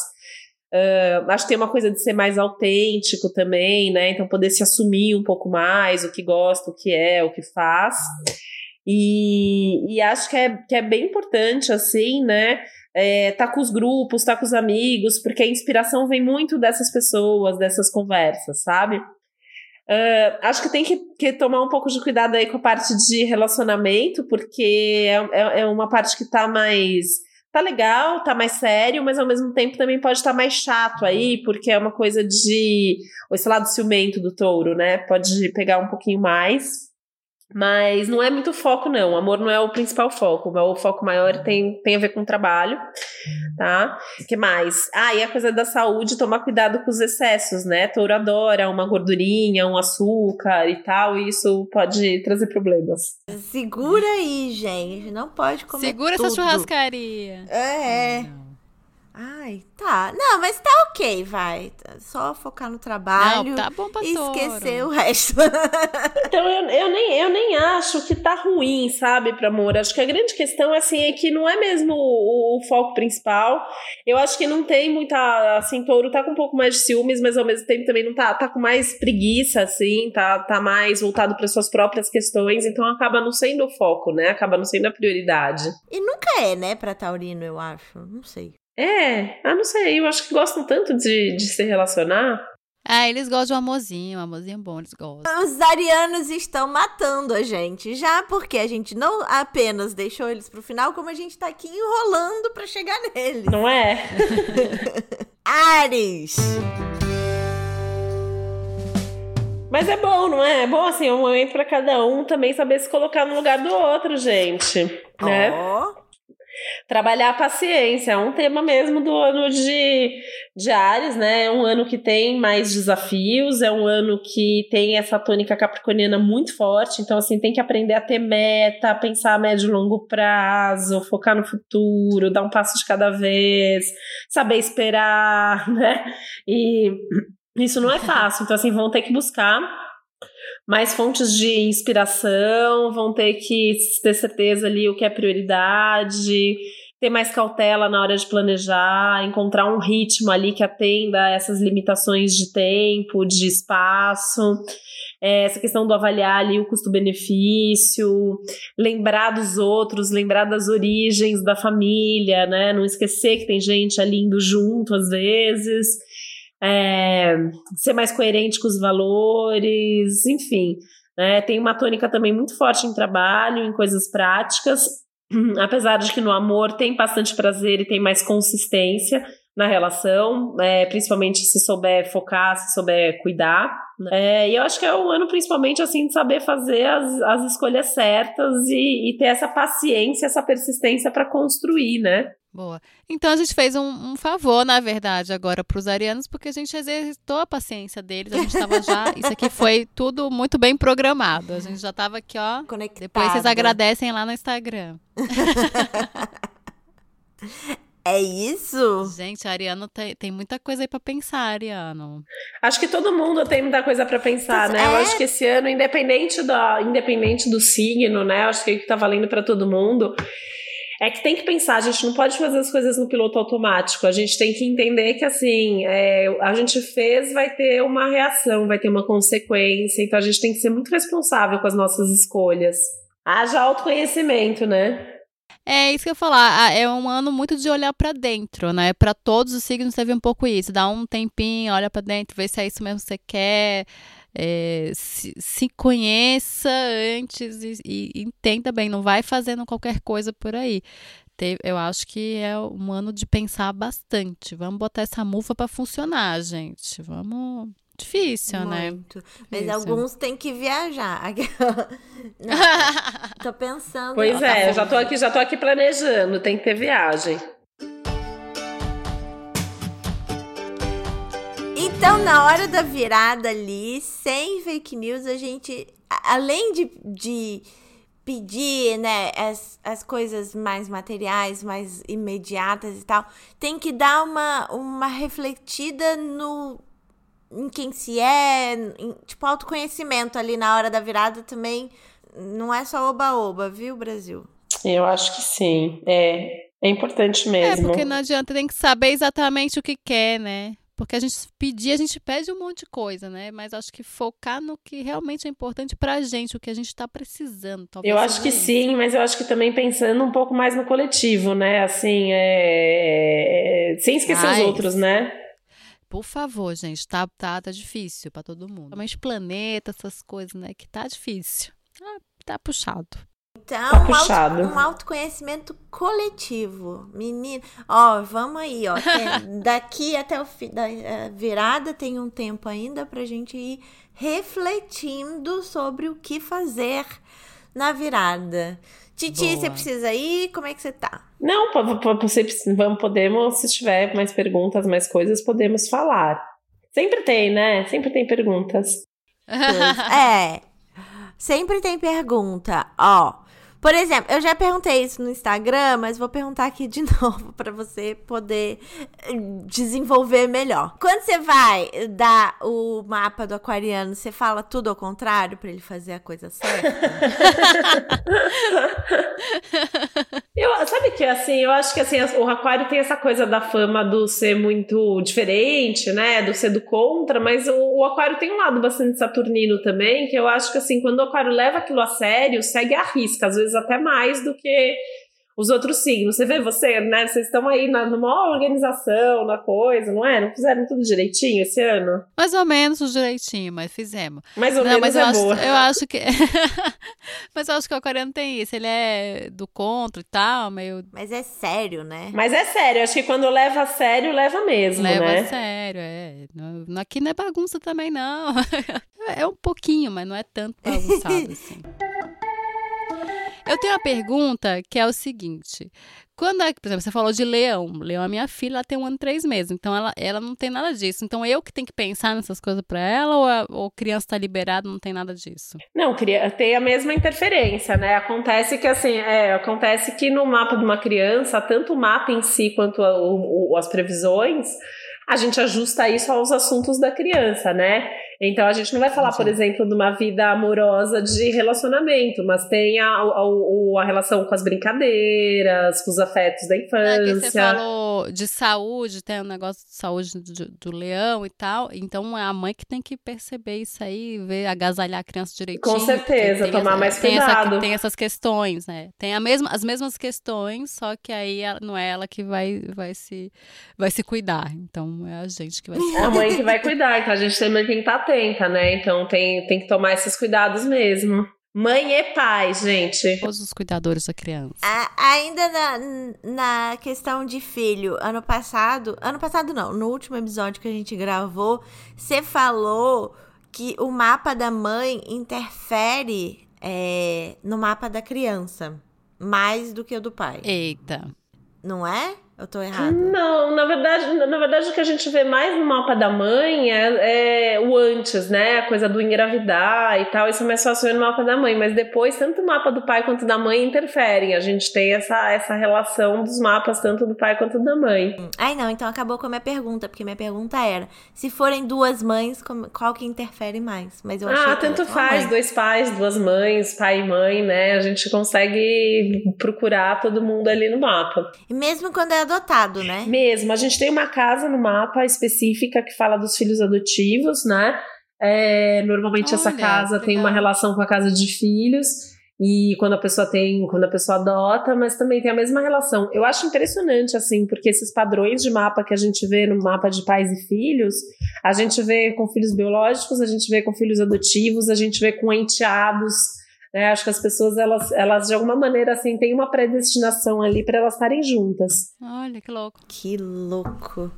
Uh, acho que tem uma coisa de ser mais autêntico também, né? Então, poder se assumir um pouco mais o que gosta, o que é, o que faz. E, e acho que é, que é bem importante, assim, né? É, tá com os grupos, tá com os amigos, porque a inspiração vem muito dessas pessoas, dessas conversas, sabe? Uh, acho que tem que, que, tomar um pouco de cuidado aí com a parte de relacionamento, porque é, é, é uma parte que tá mais tá legal, tá mais sério, mas ao mesmo tempo também pode estar tá mais chato aí, porque é uma coisa de. Esse lado ciumento do touro, né? Pode pegar um pouquinho mais. Mas não é muito foco, não. O amor não é o principal foco. O foco maior tem, tem a ver com o trabalho, tá? que mais? Ah, e a coisa da saúde, tomar cuidado com os excessos, né? Touro adora uma gordurinha, um açúcar e tal, e isso pode trazer problemas. Segura aí, gente. Não pode comer Segura tudo. essa churrascaria. É. é. Ai, tá. Não, mas tá ok, vai. Só focar no trabalho. Não, tá bom pra e esquecer o resto. então, eu, eu, nem, eu nem acho que tá ruim, sabe, pra amor. Acho que a grande questão, assim, é que não é mesmo o, o, foco principal. Eu acho que não tem muita. Assim, touro tá com um pouco mais de ciúmes, mas ao mesmo tempo também não tá, tá com mais preguiça, assim, tá, tá mais voltado para suas próprias questões. Então acaba não sendo o foco, né? Acaba não sendo a prioridade. E nunca é, né, pra Taurino, eu acho. Não sei. É, ah, não sei, eu acho que gostam tanto de, de se relacionar. Ah, eles gostam de um amorzinho, um amorzinho bom, eles gostam. Os arianos estão matando a gente, já porque a gente não apenas deixou eles pro final, como a gente tá aqui enrolando para chegar neles. Não é? Ares! Mas é bom, não é? É bom, assim, é um momento pra cada um também saber se colocar no lugar do outro, gente. Né? Ó. Trabalhar a paciência é um tema mesmo do ano de, de Ares, né? É um ano que tem mais desafios, é um ano que tem essa tônica capricorniana muito forte, então assim, tem que aprender a ter meta, pensar a médio e longo prazo, focar no futuro, dar um passo de cada vez, saber esperar, né? E isso não é fácil, então assim, vão ter que buscar mais fontes de inspiração, vão ter que ter certeza ali o que é prioridade, ter mais cautela na hora de planejar, encontrar um ritmo ali que atenda essas limitações de tempo, de espaço. É, essa questão do avaliar ali o custo-benefício, lembrar dos outros, lembrar das origens da família, né? Não esquecer que tem gente ali indo junto às vezes é, ser mais coerente com os valores, enfim. Né? Tem uma tônica também muito forte em trabalho, em coisas práticas, apesar de que no amor tem bastante prazer e tem mais consistência na relação, é, principalmente se souber focar, se souber cuidar. Né? É, e eu acho que é um ano principalmente assim de saber fazer as, as escolhas certas e, e ter essa paciência, essa persistência para construir, né? Boa. Então a gente fez um, um favor, na verdade, agora para os arianos, porque a gente exercitou a paciência deles. A gente estava já. Isso aqui foi tudo muito bem programado. A gente já estava aqui, ó. Conectado. Depois vocês agradecem lá no Instagram. É isso? Gente, Ariano tem, tem muita coisa aí pra pensar, Ariano. Acho que todo mundo tem muita coisa para pensar, né? É... Eu acho que esse ano, independente do, independente do signo, né? Acho que tá valendo para todo mundo. É que tem que pensar, a gente não pode fazer as coisas no piloto automático. A gente tem que entender que, assim, é, a gente fez, vai ter uma reação, vai ter uma consequência. Então a gente tem que ser muito responsável com as nossas escolhas. Haja autoconhecimento, né? É isso que eu ia falar. Ah, é um ano muito de olhar para dentro, né? Para todos os signos teve um pouco isso. Dá um tempinho, olha para dentro, vê se é isso mesmo que você quer. É, se, se, conheça antes e, e, entenda bem. Não vai fazendo qualquer coisa por aí te- eu acho que é um ano de pensar bastante. Vamos botar essa mufa pra funcionar, gente. Vamos. Difícil, né? Muito. Mas Difícil. alguns têm que viajar. Não, tô pensando. Pois Ó, é, eu já tô aqui, já tô aqui planejando, tem que ter viagem. Então, na hora da virada ali, sem fake news, a gente, além de, de pedir, né, as, as coisas mais materiais, mais imediatas e tal, tem que dar uma, uma refletida no em quem se é, em, tipo, autoconhecimento ali na hora da virada também. Não é só oba-oba, viu, Brasil? Eu acho que sim. É, é importante É, mesmo. porque não adianta, tem que saber exatamente o que quer, né? Porque a gente pedir, a gente pede um monte de coisa, né? Mas acho que focar no que realmente é importante pra gente, o que a gente tá precisando. Eu acho que isso. sim, mas eu acho que também pensando um pouco mais no coletivo, né? Assim, é... é- sem esquecer Ai, os outros, né? Por favor, gente, tá, tá, tá difícil pra todo mundo. Principalmente planeta, essas coisas, né? Que tá difícil. Tá, tá puxado. Então, Tá um, puxado. um autoconhecimento coletivo. Menino, ó, vamos aí, ó. Tem- daqui até o fim da eh, virada tem um tempo ainda pra gente ir refletindo sobre o que fazer na virada. Titi, Boa. você precisa ir? Como é que você tá? Não, você, vamos, podemos, se tiver mais perguntas, mais coisas, podemos falar. Sempre tem, né? Sempre tem perguntas. é. Sempre tem pergunta. Ó, por exemplo, eu já perguntei isso no Instagram, mas vou perguntar aqui de novo pra você poder eh, desenvolver melhor. Quando você vai dar o mapa do aquariano, você fala tudo ao contrário pra ele fazer a coisa certa? Eu, sabe que assim, eu acho que assim, o aquário tem essa coisa da fama do ser muito diferente, né? Do ser do contra, mas o, o aquário tem um lado bastante saturnino também, que eu acho que assim, quando o aquário leva aquilo a sério, segue a risca, às vezes até mais do que os outros signos. Você vê você, né? Vocês estão aí na, numa organização, na coisa, não é? Não fizeram tudo direitinho esse ano? Mais ou menos direitinho, mas fizemos. Mais ou Não, menos mas é eu, acho, boa. eu acho que. mas eu acho que o aquariano tem isso. Ele é do contra e tal, meio. Mas é sério, né? Mas é sério, acho que quando leva a sério, leva mesmo, Leva né? a sério, é. Aqui não é bagunça também, não. É um pouquinho, mas não é tanto bagunçado assim. Eu tenho uma pergunta que é o seguinte. Quando, a- por exemplo, você falou de leão. Leão é minha filha, ela tem um ano e três meses. Então, ela, ela não tem nada disso. Então, eu que tenho que pensar nessas coisas pra ela ou a ou criança tá liberada não tem nada disso? Não, tem a mesma interferência, né? Acontece que assim, é, acontece que no mapa de uma criança, tanto o mapa em si quanto a- o- o- as previsões, a gente ajusta isso aos assuntos da criança, né? Então a gente não vai falar, por exemplo, de uma vida amorosa de relacionamento, mas tem a, a, o- a relação com as brincadeiras, com os afetos da É, infância. você falou de saúde, tem um negócio de saúde do, do leão e tal. Então é a mãe que tem que perceber isso aí, ver, agasalhar a criança direitinho. Com certeza, tem tomar mais tem essa- cuidado. tem essas questões, né? Tem a mesma, as mesmas questões, só que aí não é ela que vai, vai, se, vai se cuidar. Então é a gente que vai se É a mãe que vai cuidar, então a gente também tem que estar atenta, né? Então tem, tem que tomar esses cuidados mesmo. Mãe e pai, gente. Todos os cuidadores da criança. A- ainda na, na questão de filho, ano passado, ano passado não, no último episódio que a gente gravou, você falou que o mapa da mãe interfere é, no mapa da criança, mais do que o do pai, Eita. não é? Eu tô errada? Não, na verdade, na verdade o que a gente vê mais no mapa da mãe é, é o antes, né? A coisa do engravidar e tal, isso é mais fácil ver no mapa da mãe, mas depois tanto o mapa do pai quanto da mãe interferem. A gente tem essa, essa relação dos mapas, tanto do pai quanto da mãe. Ai, não, então acabou com a minha pergunta, porque minha pergunta era: se forem duas mães, qual que interfere mais? Mas eu achei Ah, tanto faz, dois pais, duas mães, pai e mãe, né? A gente consegue procurar todo mundo ali no mapa. E mesmo quando é adotado, né? Mesmo, a gente tem uma casa no mapa específica que fala dos filhos adotivos, né? É, normalmente essa Olha, casa que tem uma relação com a casa de filhos e quando a pessoa tem, quando a pessoa adota, mas também tem a mesma relação. Eu acho impressionante assim, porque esses padrões de mapa que a gente vê no mapa de pais e filhos, a gente vê com filhos biológicos, a gente vê com filhos adotivos, a gente vê com enteados, Né? Acho que as pessoas, elas, elas de alguma maneira, assim, têm uma predestinação ali para elas estarem juntas. Olha que louco. Que louco.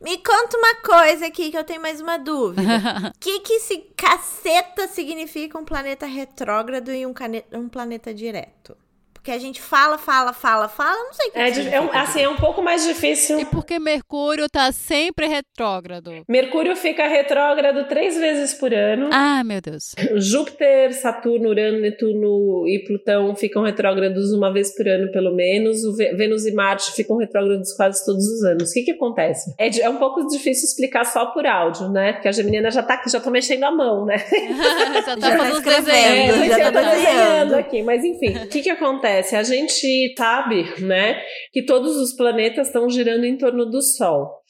Me conta uma coisa aqui que eu tenho mais uma dúvida. O que que esse caceta significa um planeta retrógrado e um, cane- um planeta direto? Porque a gente fala, fala, fala, fala, não sei o que É, que di- é um- assim, é um pouco mais difícil. E porque Mercúrio tá sempre retrógrado. Mercúrio fica retrógrado três vezes por ano. Ah, meu Deus. Júpiter, Saturno, Urano, Netuno e Plutão ficam retrógrados uma vez por ano, pelo menos. O Vê- Vênus e Marte ficam retrógrados quase todos os anos. O que que acontece? É, é um pouco difícil explicar só por áudio, né? Porque a Geminiana já tá, já tô mexendo a mão, né? já tá Já tá fazendo os escrevendo, desenhos. É, já é, tá desenhando aqui, mas enfim, o que que acontece? A gente sabe, né, que todos os planetas estão girando em torno do Sol.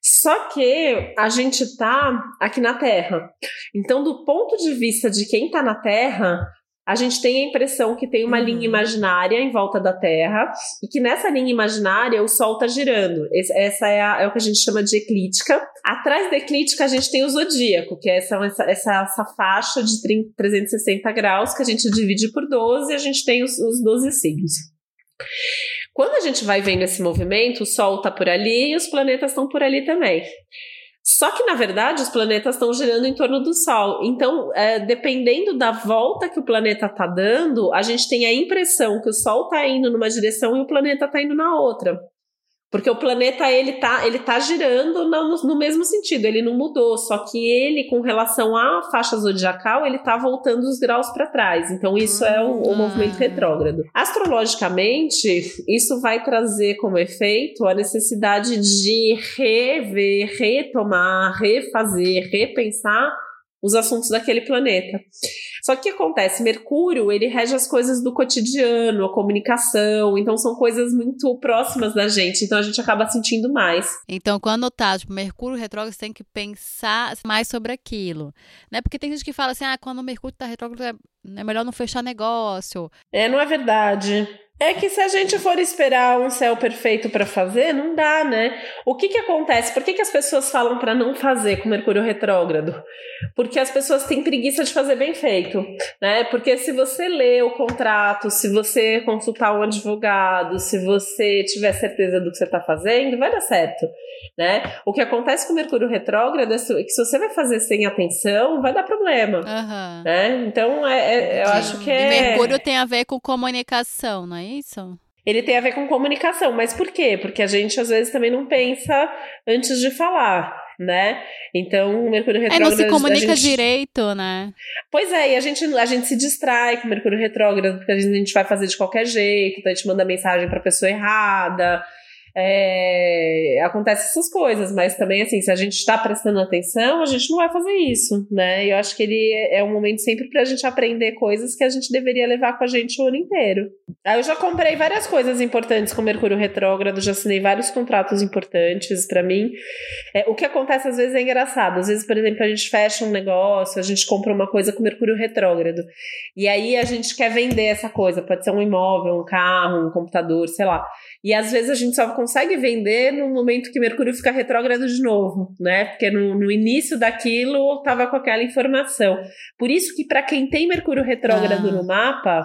Só que a gente tá aqui na Terra. Então, do ponto de vista de quem tá na Terra, a gente tem a impressão que tem uma Uhum. linha imaginária em volta da Terra e que nessa linha imaginária o Sol tá girando. Esse- essa é, a- é o que a gente chama de eclíptica. Atrás da eclíptica a gente tem o zodíaco, que é essa, essa, essa, faixa de 30, 360 graus que a gente divide por 12 e a gente tem os, os 12 signos. Quando a gente vai vendo esse movimento, o Sol tá por ali e os planetas estão por ali também. Só que, na verdade, os planetas estão girando em torno do Sol. Então, é, dependendo da volta que o planeta está dando, a gente tem a impressão que o Sol está indo numa direção e o planeta está indo na outra. Porque o planeta, ele tá, ele tá girando no, no mesmo sentido, ele não mudou, só que ele, com relação à faixa zodiacal, ele tá voltando os graus para trás. Então, isso é o, o Ah. movimento retrógrado. Astrologicamente, isso vai trazer como efeito a necessidade de rever, retomar, refazer, repensar os assuntos daquele planeta. Só que o que acontece? Mercúrio, ele rege as coisas do cotidiano, a comunicação, então são coisas muito próximas da gente, então a gente acaba sentindo mais. Então, quando tá, tipo, Mercúrio retrógrado, você tem que pensar mais sobre aquilo. Né? Porque tem gente que fala assim, ah, quando o Mercúrio tá retrógrado, é é melhor não fechar negócio. É, não é verdade. É que se a gente for esperar um céu perfeito para fazer, não dá, né? O que que acontece? Por que, que as pessoas falam para não fazer com Mercúrio retrógrado? Porque as pessoas têm preguiça de fazer bem feito, né? Porque se você lê o contrato, se você consultar um advogado, se você tiver certeza do que você está fazendo, vai dar certo, né? O que acontece com Mercúrio retrógrado é que se você vai fazer sem atenção, vai dar problema. Aham. Né? Então, é, é- eu acho que E é. Mercúrio tem a ver com comunicação, não é isso? Ele tem a ver com comunicação, mas por quê? Porque a gente às vezes também não pensa antes de falar, né? Então, o Mercúrio Aí retrógrado. não se comunica gente- direito, né? Pois é, e a gente, a gente se distrai com o Mercúrio retrógrado, porque a gente, a gente vai fazer de qualquer jeito, então a gente manda mensagem pra pessoa errada. É, acontece essas coisas, mas também assim, se a gente está prestando atenção, a gente não vai fazer isso, né? Eu acho que ele é é um momento sempre pra gente aprender coisas que a gente deveria levar com a gente o ano inteiro. Aí eu já comprei várias coisas importantes com Mercúrio retrógrado, já assinei vários contratos importantes pra mim. É, o que acontece às vezes é engraçado. Às vezes, por exemplo, a gente fecha um negócio, a gente compra uma coisa com Mercúrio retrógrado. E aí a gente quer vender essa coisa. Pode ser um imóvel, um carro, um computador, sei lá. E às vezes a gente só consegue vender no momento que Mercúrio fica retrógrado de novo, né? Porque no, no início daquilo tava com aquela informação. Por isso que para quem tem Mercúrio retrógrado Ah. no mapa,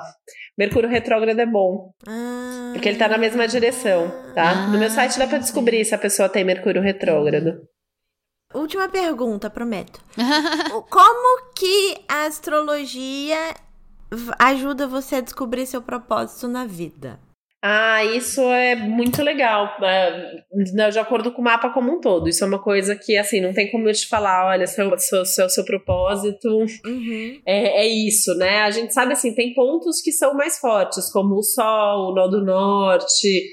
Mercúrio retrógrado é bom, Ah. porque ele tá na mesma direção, tá? No meu site dá para descobrir se a pessoa tem Mercúrio retrógrado. Última pergunta, prometo. Como que a astrologia ajuda você a descobrir seu propósito na vida? Ah, isso é muito legal, é, de acordo com o mapa como um todo. Isso é uma coisa que, assim, não tem como eu te falar, olha, seu, seu, seu, seu propósito Uhum. é, é isso, né? A gente sabe, assim, tem pontos que são mais fortes, como o Sol, o Nó do Norte,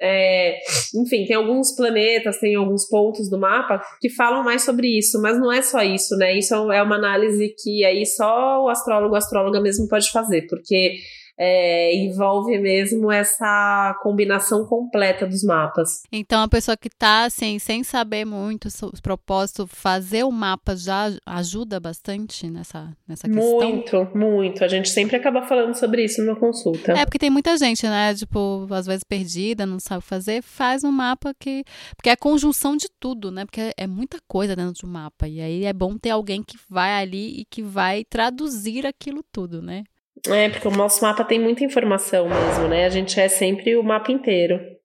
é, enfim, tem alguns planetas, tem alguns pontos do mapa que falam mais sobre isso, mas não é só isso, né? Isso é uma análise que aí só o astrólogo, a astróloga mesmo pode fazer, porque é, envolve mesmo essa combinação completa dos mapas. Então, a pessoa que tá, assim, sem saber muito os propósitos, fazer o mapa já ajuda bastante nessa, nessa questão? Muito, muito. A gente sempre acaba falando sobre isso numa consulta. É, porque tem muita gente, né? Tipo, às vezes perdida, não sabe fazer, faz um mapa que. Porque é a conjunção de tudo, né? Porque é muita coisa dentro de um mapa. E aí é bom ter alguém que vai ali e que vai traduzir aquilo tudo, né? É, porque o nosso mapa tem muita informação mesmo, né? A gente é sempre o mapa inteiro.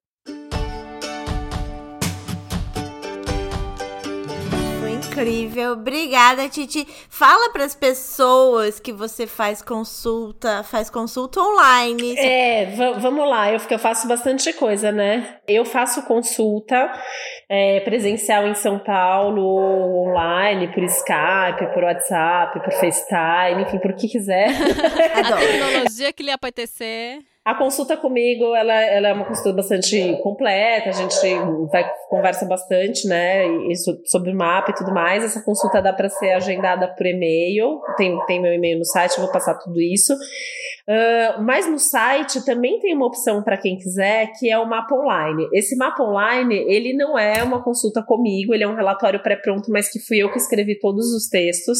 Incrível. Obrigada, Titi. Fala para as pessoas que você faz consulta, faz consulta online. É, vamos lá. Eu, eu faço bastante coisa, né? Eu faço consulta é, presencial em São Paulo, online, por Skype, por WhatsApp, por FaceTime, enfim, por que quiser. A tecnologia que lhe apetecer. A consulta comigo, ela, ela é uma consulta bastante completa, a gente vai, conversa bastante, né, isso, sobre o mapa e tudo mais. Essa consulta dá para ser agendada por e-mail, tem, tem meu e-mail no site, eu vou passar tudo isso. Uh, mas no site também tem uma opção para quem quiser, que é o mapa online. Esse mapa online, ele não é uma consulta comigo, ele é um relatório pré-pronto, mas que fui eu que escrevi todos os textos.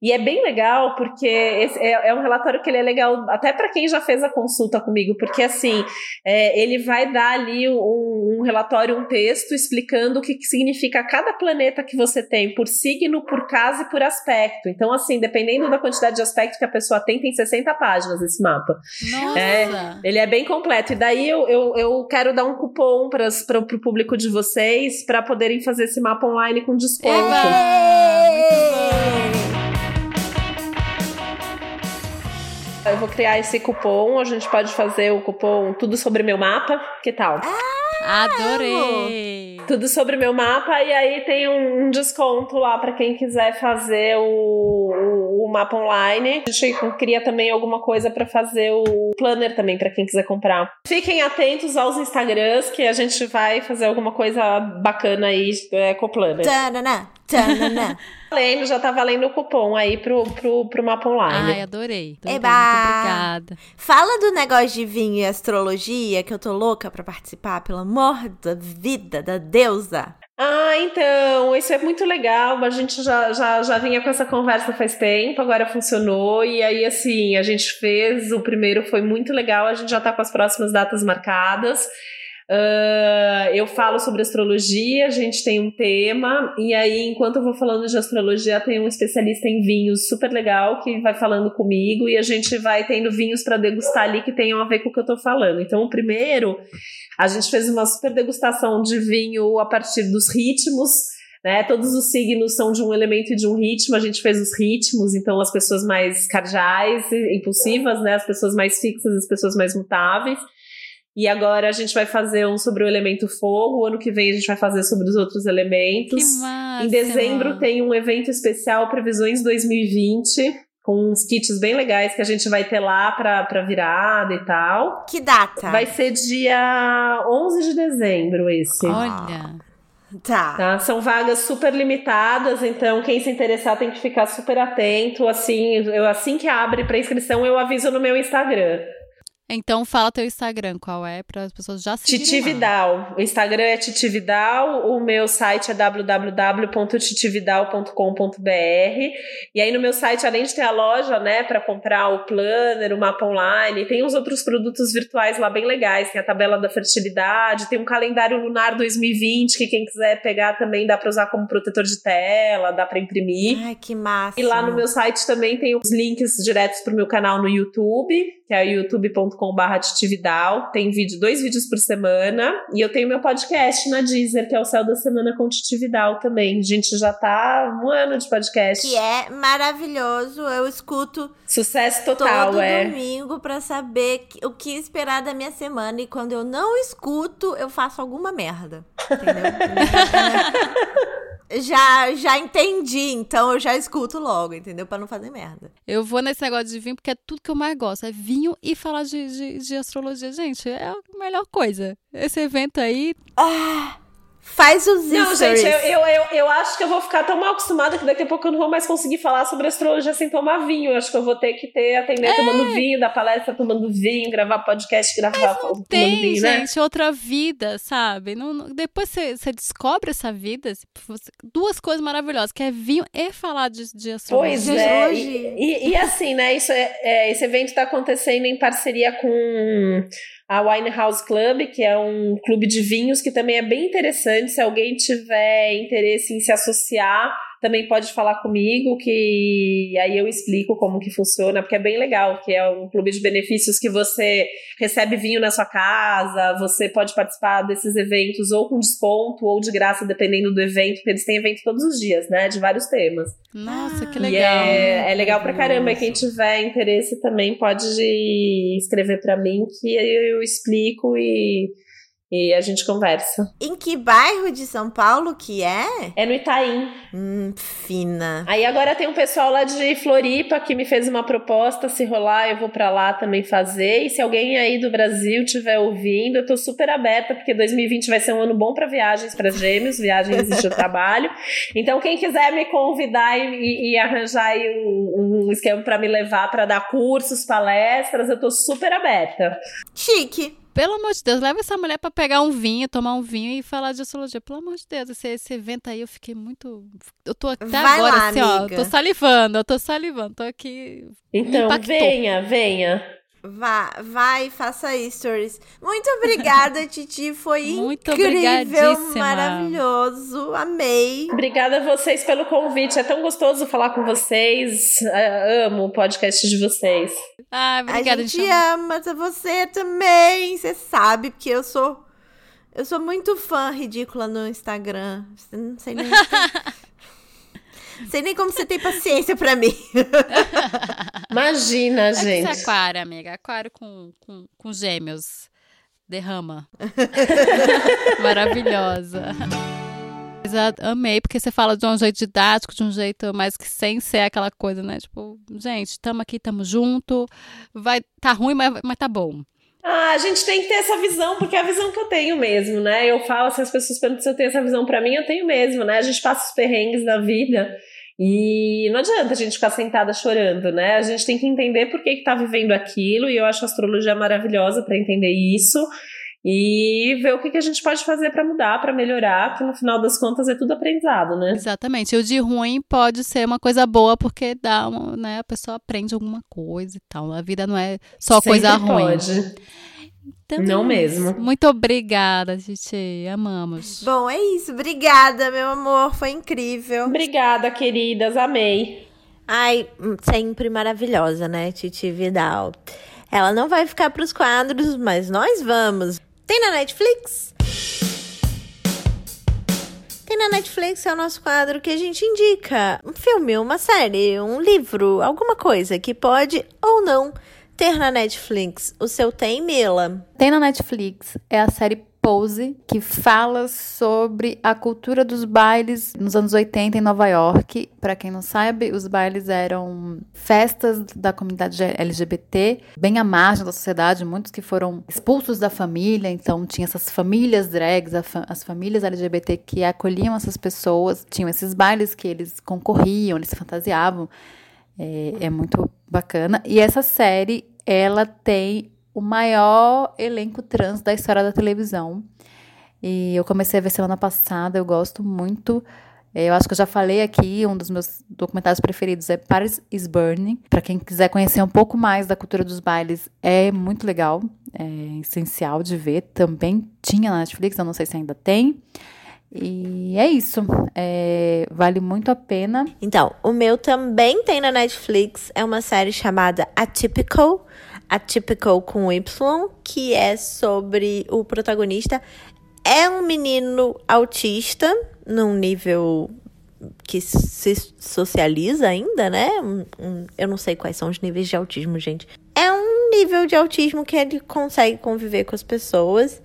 E é bem legal, porque é, é um relatório que ele é legal até para quem já fez a consulta comigo porque assim, é, ele vai dar ali um, um, relatório, um texto explicando o que, que significa cada planeta que você tem, por signo, por casa e por aspecto. Então, assim, dependendo da quantidade de aspecto que a pessoa tem, tem 60 páginas esse mapa. Nossa! É, ele é bem completo. E daí eu, eu, eu quero dar um cupom para o público de vocês para poderem fazer esse mapa online com desconto. Eba! Eu vou criar esse cupom, a gente pode fazer o cupom Tudo Sobre Meu Mapa, que tal? Ah, Adorei! Tudo sobre meu mapa, e aí tem um, desconto lá para quem quiser fazer o, o, mapa online. A gente cria também alguma coisa para fazer o planner também, para quem quiser comprar. Fiquem atentos aos Instagrams, que a gente vai fazer alguma coisa bacana aí é, com o planner. Tanana, tanana. valendo, já tá valendo o cupom aí pro, pro, pro mapa online. Ai, adorei. adorei. Eba! Muito obrigada. Fala do negócio de vinho e astrologia, que eu tô louca pra participar, pelo amor da vida, da deusa. Ah, então, isso é muito legal. A gente já, já, já vinha com essa conversa faz tempo, agora funcionou. E aí, assim, a gente fez. O primeiro foi muito legal, a gente já tá com as próximas datas marcadas. Uh, eu falo sobre astrologia, a gente tem um tema, e aí, enquanto eu vou falando de astrologia, tem um especialista em vinhos super legal que vai falando comigo, e a gente vai tendo vinhos para degustar ali que tenham a ver com o que eu tô falando. Então, o primeiro, a gente fez uma super degustação de vinho a partir dos ritmos. Né, todos os signos são de um elemento e de um ritmo, a gente fez os ritmos, então as pessoas mais cardeais, impulsivas, né, as pessoas mais fixas, as pessoas mais mutáveis. E agora a gente vai fazer um sobre o elemento fogo. O ano que vem a gente vai fazer sobre os outros elementos. Que massa. Em dezembro tem um evento especial Previsões 2020 com uns kits bem legais que a gente vai ter lá pra, pra virada e tal. Que data? Vai ser dia 11 de dezembro esse. Olha. Tá. tá. São vagas super limitadas, então quem se interessar tem que ficar super atento. Assim, eu, assim que abre para inscrição, eu aviso no meu Instagram. Então fala teu Instagram, qual é, para as pessoas já seguirem Titi Vidal. O Instagram é Titi Vidal, o meu site é www.titividal.com.br. E aí no meu site, além de ter a loja, né, para comprar o planner, o mapa online, tem uns outros produtos virtuais lá bem legais. Tem a tabela da fertilidade, tem um calendário lunar 2020 que quem quiser pegar também dá para usar como protetor de tela, dá para imprimir. Ai, que massa. E lá no meu site também tem os links diretos pro meu canal no YouTube, que é youtube.com youtube.com.br titividal. Tem vídeo, dois vídeos por semana. E eu tenho meu podcast na Deezer, que é o Céu da Semana com Titividal também. A gente já tá um ano de podcast. Que é maravilhoso. Eu escuto Sucesso total, todo é. domingo para saber o que esperar da minha semana. E quando eu não escuto, eu faço alguma merda. Entendeu? já, já entendi, então eu já escuto logo, entendeu? Pra não fazer merda. Eu vou nesse negócio de vinho porque é tudo que eu mais gosto. É vinho e falar de, de, de astrologia. Gente, é a melhor coisa. Esse evento aí. Ah! Faz os Não, gente, eu, eu, eu, eu, acho que eu vou ficar tão mal acostumada que daqui a pouco eu não vou mais conseguir falar sobre astrologia sem tomar vinho. Eu acho que eu vou ter que ter atender é. tomando vinho, da palestra tomando vinho, gravar podcast, gravar Mas não tem, vinho, né? gente, outra vida, sabe? Não, não, depois você descobre essa vida, duas coisas maravilhosas, que é vinho e falar de, de astrologia. Pois é, e, e, e, assim, né, isso é, é esse evento está acontecendo em parceria com a Winehouse Club, que é um clube de vinhos que também é bem interessante. Se alguém tiver interesse em se associar, também pode falar comigo, que aí eu explico como que funciona, porque é bem legal, que é um clube de benefícios que você recebe vinho na sua casa, você pode participar desses eventos ou com desconto ou de graça, dependendo do evento, porque eles têm evento todos os dias, né? De vários temas. Nossa, que E legal. é, é legal pra caramba. E quem tiver interesse também pode escrever pra mim que eu explico e, e a gente conversa. Em que bairro de São Paulo que é? É no Itaim. Hum, fina. Aí agora tem um pessoal lá de Floripa que me fez uma proposta. Se rolar, eu vou pra lá também fazer. E se alguém aí do Brasil estiver ouvindo, eu tô super aberta, porque 2020 vai ser um ano bom pra viagens para gêmeos, viagens de trabalho. Então, quem quiser me convidar e, e- arranjar aí um, um esquema pra me levar pra dar cursos, palestras, eu tô super aberta. Chique. Pelo amor de Deus, leva essa mulher pra pegar um vinho, tomar um vinho e falar de astrologia. Pelo amor de Deus, esse, esse evento aí eu fiquei muito. Eu tô até Vai agora lá, assim, ó. amiga. Tô salivando, eu tô salivando. Tô aqui. Então, venha, venha. Vá, vai, faça stories. Muito obrigada, Titi. Foi Muito incrível, maravilhoso. Amei. Obrigada a vocês pelo convite. É tão gostoso falar com vocês. Ah, Amo o podcast de vocês. Ah, obrigada, a gente gente. ama você também. Você sabe, porque eu sou. Eu sou muito fã ridícula no Instagram. Não sei nem. sei nem como você tem paciência pra mim. Imagina, É gente. você é aquário, amiga. Aquário com, com, com gêmeos. Derrama. Maravilhosa. Mas amei, porque você fala de um jeito didático, de um jeito mais que sem ser aquela coisa, né? Tipo, gente, tamo aqui, tamo junto. Vai, tá ruim, mas, mas tá bom. Ah, a gente tem que ter essa visão, porque é a visão que eu tenho mesmo, né? Eu falo, se as pessoas perguntam se eu tenho essa visão pra mim, eu tenho mesmo, né? A gente passa os perrengues da vida e não adianta a gente ficar sentada chorando, né? A gente tem que entender por que, que tá vivendo aquilo, e eu acho a astrologia maravilhosa pra entender isso. E ver o que, que a gente pode fazer pra mudar, pra melhorar, que no final das contas é tudo aprendizado, né? Exatamente. E o de ruim pode ser uma coisa boa, porque dá uma, né? A pessoa aprende alguma coisa e tal. A vida não é só Sempre coisa ruim. Pode. Então, Não é mesmo. Muito obrigada, Titi. Amamos. Bom, é isso. Obrigada, meu amor. Foi incrível. Obrigada, queridas. Amei. Ai, sempre maravilhosa, né, Titi Vidal? Ela não vai ficar pros quadros, mas nós vamos. Tem na Netflix? Tem na Netflix é o nosso quadro que a gente indica um filme, uma série, um livro, alguma coisa que pode ou não ter na Netflix. O seu tem, Mila? Tem na Netflix, é a série Pose, que fala sobre a cultura dos bailes nos anos 80 em Nova York. Para quem não sabe, os bailes eram festas da comunidade LGBT, bem à margem da sociedade, muitos que foram expulsos da família, então tinha essas famílias drags, as famílias LGBT que acolhiam essas pessoas, tinham esses bailes que eles concorriam, eles se fantasiavam. É, é muito bacana. E essa série, ela tem o maior elenco trans da história da televisão. E eu comecei a ver semana passada, eu gosto muito. É, Eu acho que eu já falei aqui, um dos meus documentários preferidos é Paris is Burning. Para quem quiser conhecer um pouco mais da cultura dos bailes, é muito legal, é essencial de ver. Também tinha na Netflix, eu não sei se ainda tem. E é isso, é, vale muito a pena. Então, o meu também tem na Netflix. É uma série chamada Atypical. Atypical com Y, que é sobre o protagonista. É um menino autista, num nível que se socializa ainda, né? Eu não sei quais são os níveis de autismo, gente. É um nível de autismo que ele consegue conviver com as pessoas,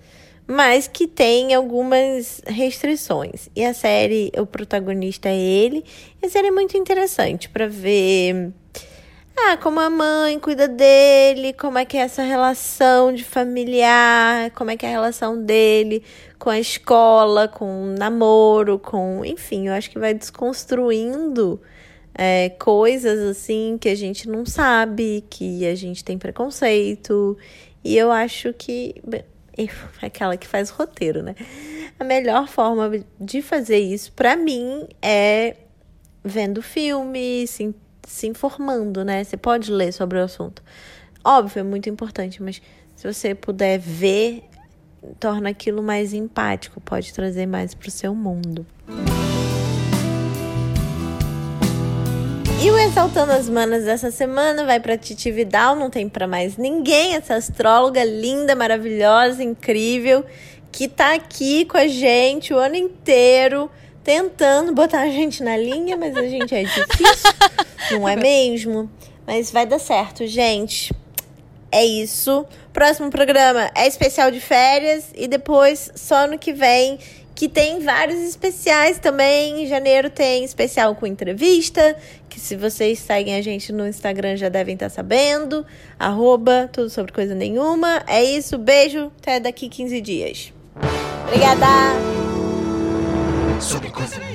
mas que tem algumas restrições. E a série, o protagonista é ele. E a série é muito interessante para ver ah, como a mãe cuida dele, como é que é essa relação de familiar, como é que é a relação dele com a escola, com o namoro, com. Enfim, eu acho que vai desconstruindo é, coisas assim que a gente não sabe, que a gente tem preconceito. E eu acho que. aquela que faz roteiro, né? A melhor forma de fazer isso, pra mim, é vendo filme, se, se informando, né? Você pode ler sobre o assunto. Óbvio, é muito importante, mas se você puder ver, torna aquilo mais empático, pode trazer mais pro seu mundo. E o Exaltando as Manas dessa semana vai pra Titi Vidal, não tem pra mais ninguém, essa astróloga linda, maravilhosa, incrível, que tá aqui com a gente o ano inteiro, tentando botar a gente na linha, mas a gente é difícil, não é mesmo? Mas vai dar certo, gente. É isso. Próximo programa é especial de férias e depois só no que vem que tem vários especiais também. Em janeiro tem especial com entrevista, que se vocês seguem a gente no Instagram já devem estar sabendo. Arroba, tudo sobre coisa nenhuma. É isso, beijo, até daqui 15 dias. Obrigada! Sobre coisa.